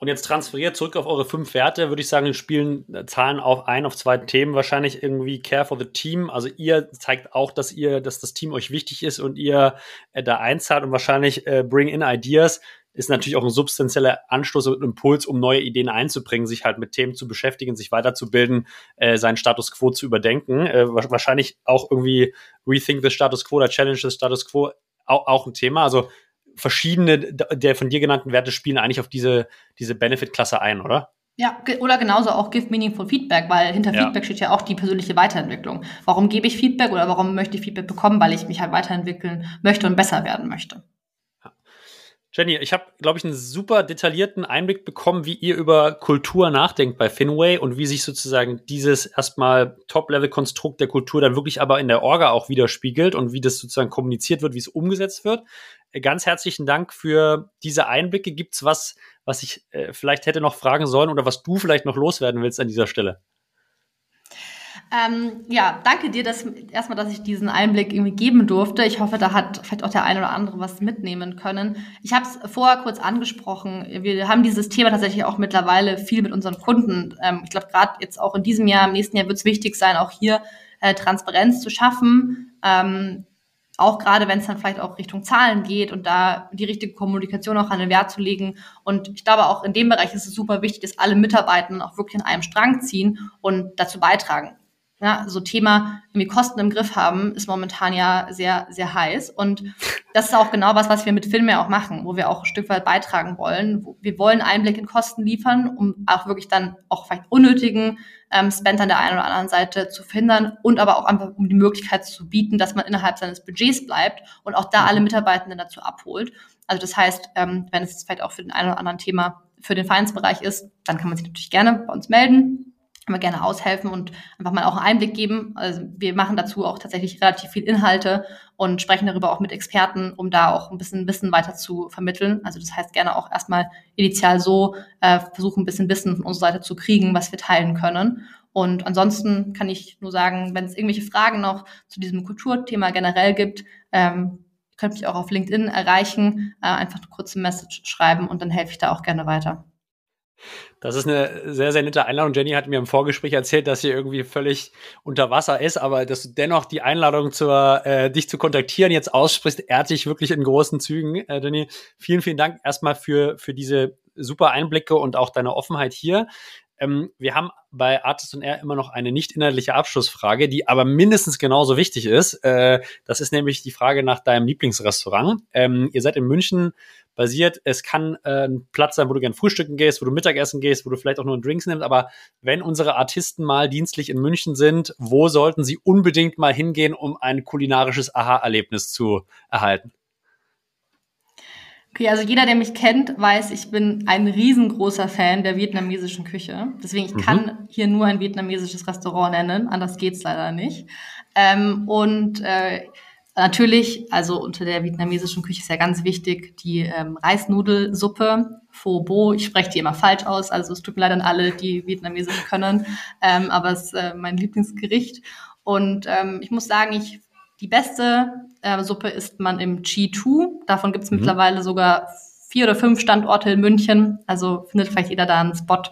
Und jetzt transferiert zurück auf eure fünf Werte, würde ich sagen, spielen äh, Zahlen auf ein, auf zwei Themen wahrscheinlich irgendwie Care for the Team. Also ihr zeigt auch, dass ihr, dass das Team euch wichtig ist und ihr äh, da einzahlt und wahrscheinlich äh, Bring in Ideas ist natürlich auch ein substanzieller Anstoß und Impuls, um neue Ideen einzubringen, sich halt mit Themen zu beschäftigen, sich weiterzubilden, äh, seinen Status quo zu überdenken. Äh, wahrscheinlich auch irgendwie Rethink the Status Quo oder Challenge the Status Quo auch, auch ein Thema. Also verschiedene der von dir genannten Werte spielen eigentlich auf diese, diese Benefit-Klasse ein, oder? Ja, oder genauso auch Give Meaningful Feedback, weil hinter ja. Feedback steht ja auch die persönliche Weiterentwicklung. Warum gebe ich Feedback oder warum möchte ich Feedback bekommen? Weil ich mich halt weiterentwickeln möchte und besser werden möchte. Jenny, ich habe, glaube ich, einen super detaillierten Einblick bekommen, wie ihr über Kultur nachdenkt bei Finway und wie sich sozusagen dieses erstmal Top-Level-Konstrukt der Kultur dann wirklich aber in der Orga auch widerspiegelt und wie das sozusagen kommuniziert wird, wie es umgesetzt wird. Äh, ganz herzlichen Dank für diese Einblicke. Gibt es was, was ich äh, vielleicht hätte noch fragen sollen oder was du vielleicht noch loswerden willst an dieser Stelle? Ähm, ja, danke dir, dass erstmal, dass ich diesen Einblick irgendwie geben durfte. Ich hoffe, da hat vielleicht auch der eine oder andere was mitnehmen können. Ich habe es vorher kurz angesprochen. Wir haben dieses Thema tatsächlich auch mittlerweile viel mit unseren Kunden. Ähm, ich glaube, gerade jetzt auch in diesem Jahr, im nächsten Jahr wird es wichtig sein, auch hier äh, Transparenz zu schaffen. Ähm, auch gerade wenn es dann vielleicht auch Richtung Zahlen geht und da die richtige Kommunikation auch an den Wert zu legen. Und ich glaube, auch in dem Bereich ist es super wichtig, dass alle Mitarbeiter auch wirklich an einem Strang ziehen und dazu beitragen. Ja, so Thema irgendwie Kosten im Griff haben, ist momentan ja sehr, sehr heiß. Und das ist auch genau was, was wir mit Filme auch machen, wo wir auch ein Stück weit beitragen wollen. Wir wollen Einblick in Kosten liefern, um auch wirklich dann auch vielleicht unnötigen ähm, Spend an der einen oder anderen Seite zu verhindern und aber auch einfach um die Möglichkeit zu bieten, dass man innerhalb seines Budgets bleibt und auch da alle Mitarbeitenden dazu abholt. Also das heißt, ähm, wenn es vielleicht auch für den einen oder anderen Thema für den Vereinsbereich ist, dann kann man sich natürlich gerne bei uns melden wir gerne aushelfen und einfach mal auch einen Einblick geben. Also wir machen dazu auch tatsächlich relativ viel Inhalte und sprechen darüber auch mit Experten, um da auch ein bisschen Wissen weiter zu vermitteln. Also das heißt gerne auch erstmal initial so äh, versuchen, ein bisschen Wissen von unserer Seite zu kriegen, was wir teilen können. Und ansonsten kann ich nur sagen, wenn es irgendwelche Fragen noch zu diesem Kulturthema generell gibt, ähm, könnt mich auch auf LinkedIn erreichen, äh, einfach eine kurze Message schreiben und dann helfe ich da auch gerne weiter. Das ist eine sehr, sehr nette Einladung. Jenny hat mir im Vorgespräch erzählt, dass sie irgendwie völlig unter Wasser ist, aber dass du dennoch die Einladung zur, äh, dich zu kontaktieren jetzt aussprichst, ehrt dich wirklich in großen Zügen. Äh, Jenny, vielen, vielen Dank erstmal für, für diese super Einblicke und auch deine Offenheit hier. Ähm, wir haben bei Artist und Air immer noch eine nicht inhaltliche Abschlussfrage, die aber mindestens genauso wichtig ist. Äh, das ist nämlich die Frage nach deinem Lieblingsrestaurant. Ähm, ihr seid in München basiert. Es kann äh, ein Platz sein, wo du gern frühstücken gehst, wo du Mittagessen gehst, wo du vielleicht auch nur Drinks nimmst. Aber wenn unsere Artisten mal dienstlich in München sind, wo sollten sie unbedingt mal hingehen, um ein kulinarisches Aha-Erlebnis zu erhalten? Okay, also jeder, der mich kennt, weiß, ich bin ein riesengroßer Fan der vietnamesischen Küche. Deswegen, ich mhm. kann hier nur ein vietnamesisches Restaurant nennen, anders geht's leider nicht. Ähm, und äh, Natürlich, also unter der vietnamesischen Küche ist ja ganz wichtig die ähm, Reisnudelsuppe, Pho Bo. Ich spreche die immer falsch aus, also es tut mir leid an alle, die Vietnamesisch können, ähm, aber es ist äh, mein Lieblingsgericht. Und ähm, ich muss sagen, ich die beste äh, Suppe isst man im G2. Davon gibt es mhm. mittlerweile sogar vier oder fünf Standorte in München. Also findet vielleicht jeder da einen Spot.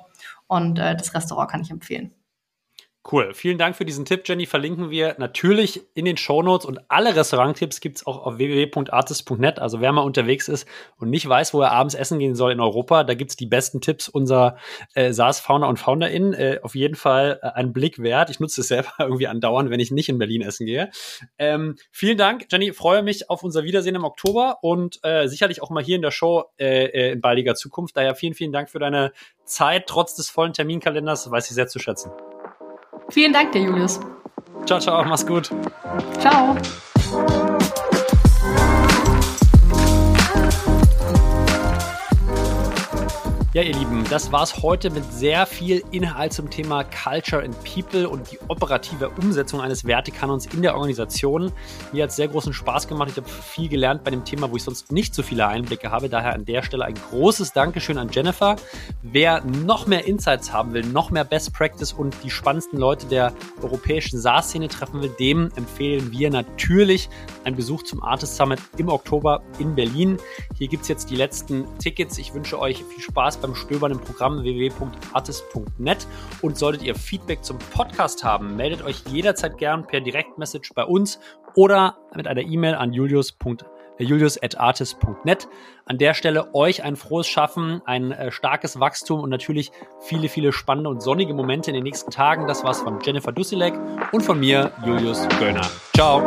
Und äh, das Restaurant kann ich empfehlen. Cool. Vielen Dank für diesen Tipp, Jenny. Verlinken wir natürlich in den Show Notes und alle Restauranttipps gibt es auch auf www.artist.net. Also wer mal unterwegs ist und nicht weiß, wo er abends essen gehen soll in Europa, da gibt es die besten Tipps unserer äh, SaaS-Founder und FounderInnen. Äh, auf jeden Fall äh, einen Blick wert. Ich nutze es selber *laughs* irgendwie andauernd, wenn ich nicht in Berlin essen gehe. Ähm, vielen Dank, Jenny. Freue mich auf unser Wiedersehen im Oktober und äh, sicherlich auch mal hier in der Show äh, äh in baldiger Zukunft. Daher vielen, vielen Dank für deine Zeit, trotz des vollen Terminkalenders. Weiß ich sehr zu schätzen. Vielen Dank dir, Julius. Ciao, ciao, mach's gut. Ciao. Ja, ihr Lieben, das war's heute mit sehr viel Inhalt zum Thema Culture and People und die operative Umsetzung eines Wertekanons in der Organisation. Mir hat sehr großen Spaß gemacht. Ich habe viel gelernt bei dem Thema, wo ich sonst nicht so viele Einblicke habe. Daher an der Stelle ein großes Dankeschön an Jennifer. Wer noch mehr Insights haben will, noch mehr Best Practice und die spannendsten Leute der europäischen SaaS-Szene treffen will, dem empfehlen wir natürlich einen Besuch zum Artist Summit im Oktober in Berlin. Hier gibt's jetzt die letzten Tickets. Ich wünsche euch viel Spaß beim Stöbern im Programm www.artist.net. Und solltet ihr Feedback zum Podcast haben, meldet euch jederzeit gern per Direktmessage bei uns oder mit einer E-Mail an julius julius.artist.net. An der Stelle euch ein frohes Schaffen, ein äh, starkes Wachstum und natürlich viele, viele spannende und sonnige Momente in den nächsten Tagen. Das war's von Jennifer Dussilek und von mir, Julius Göllner. Ciao.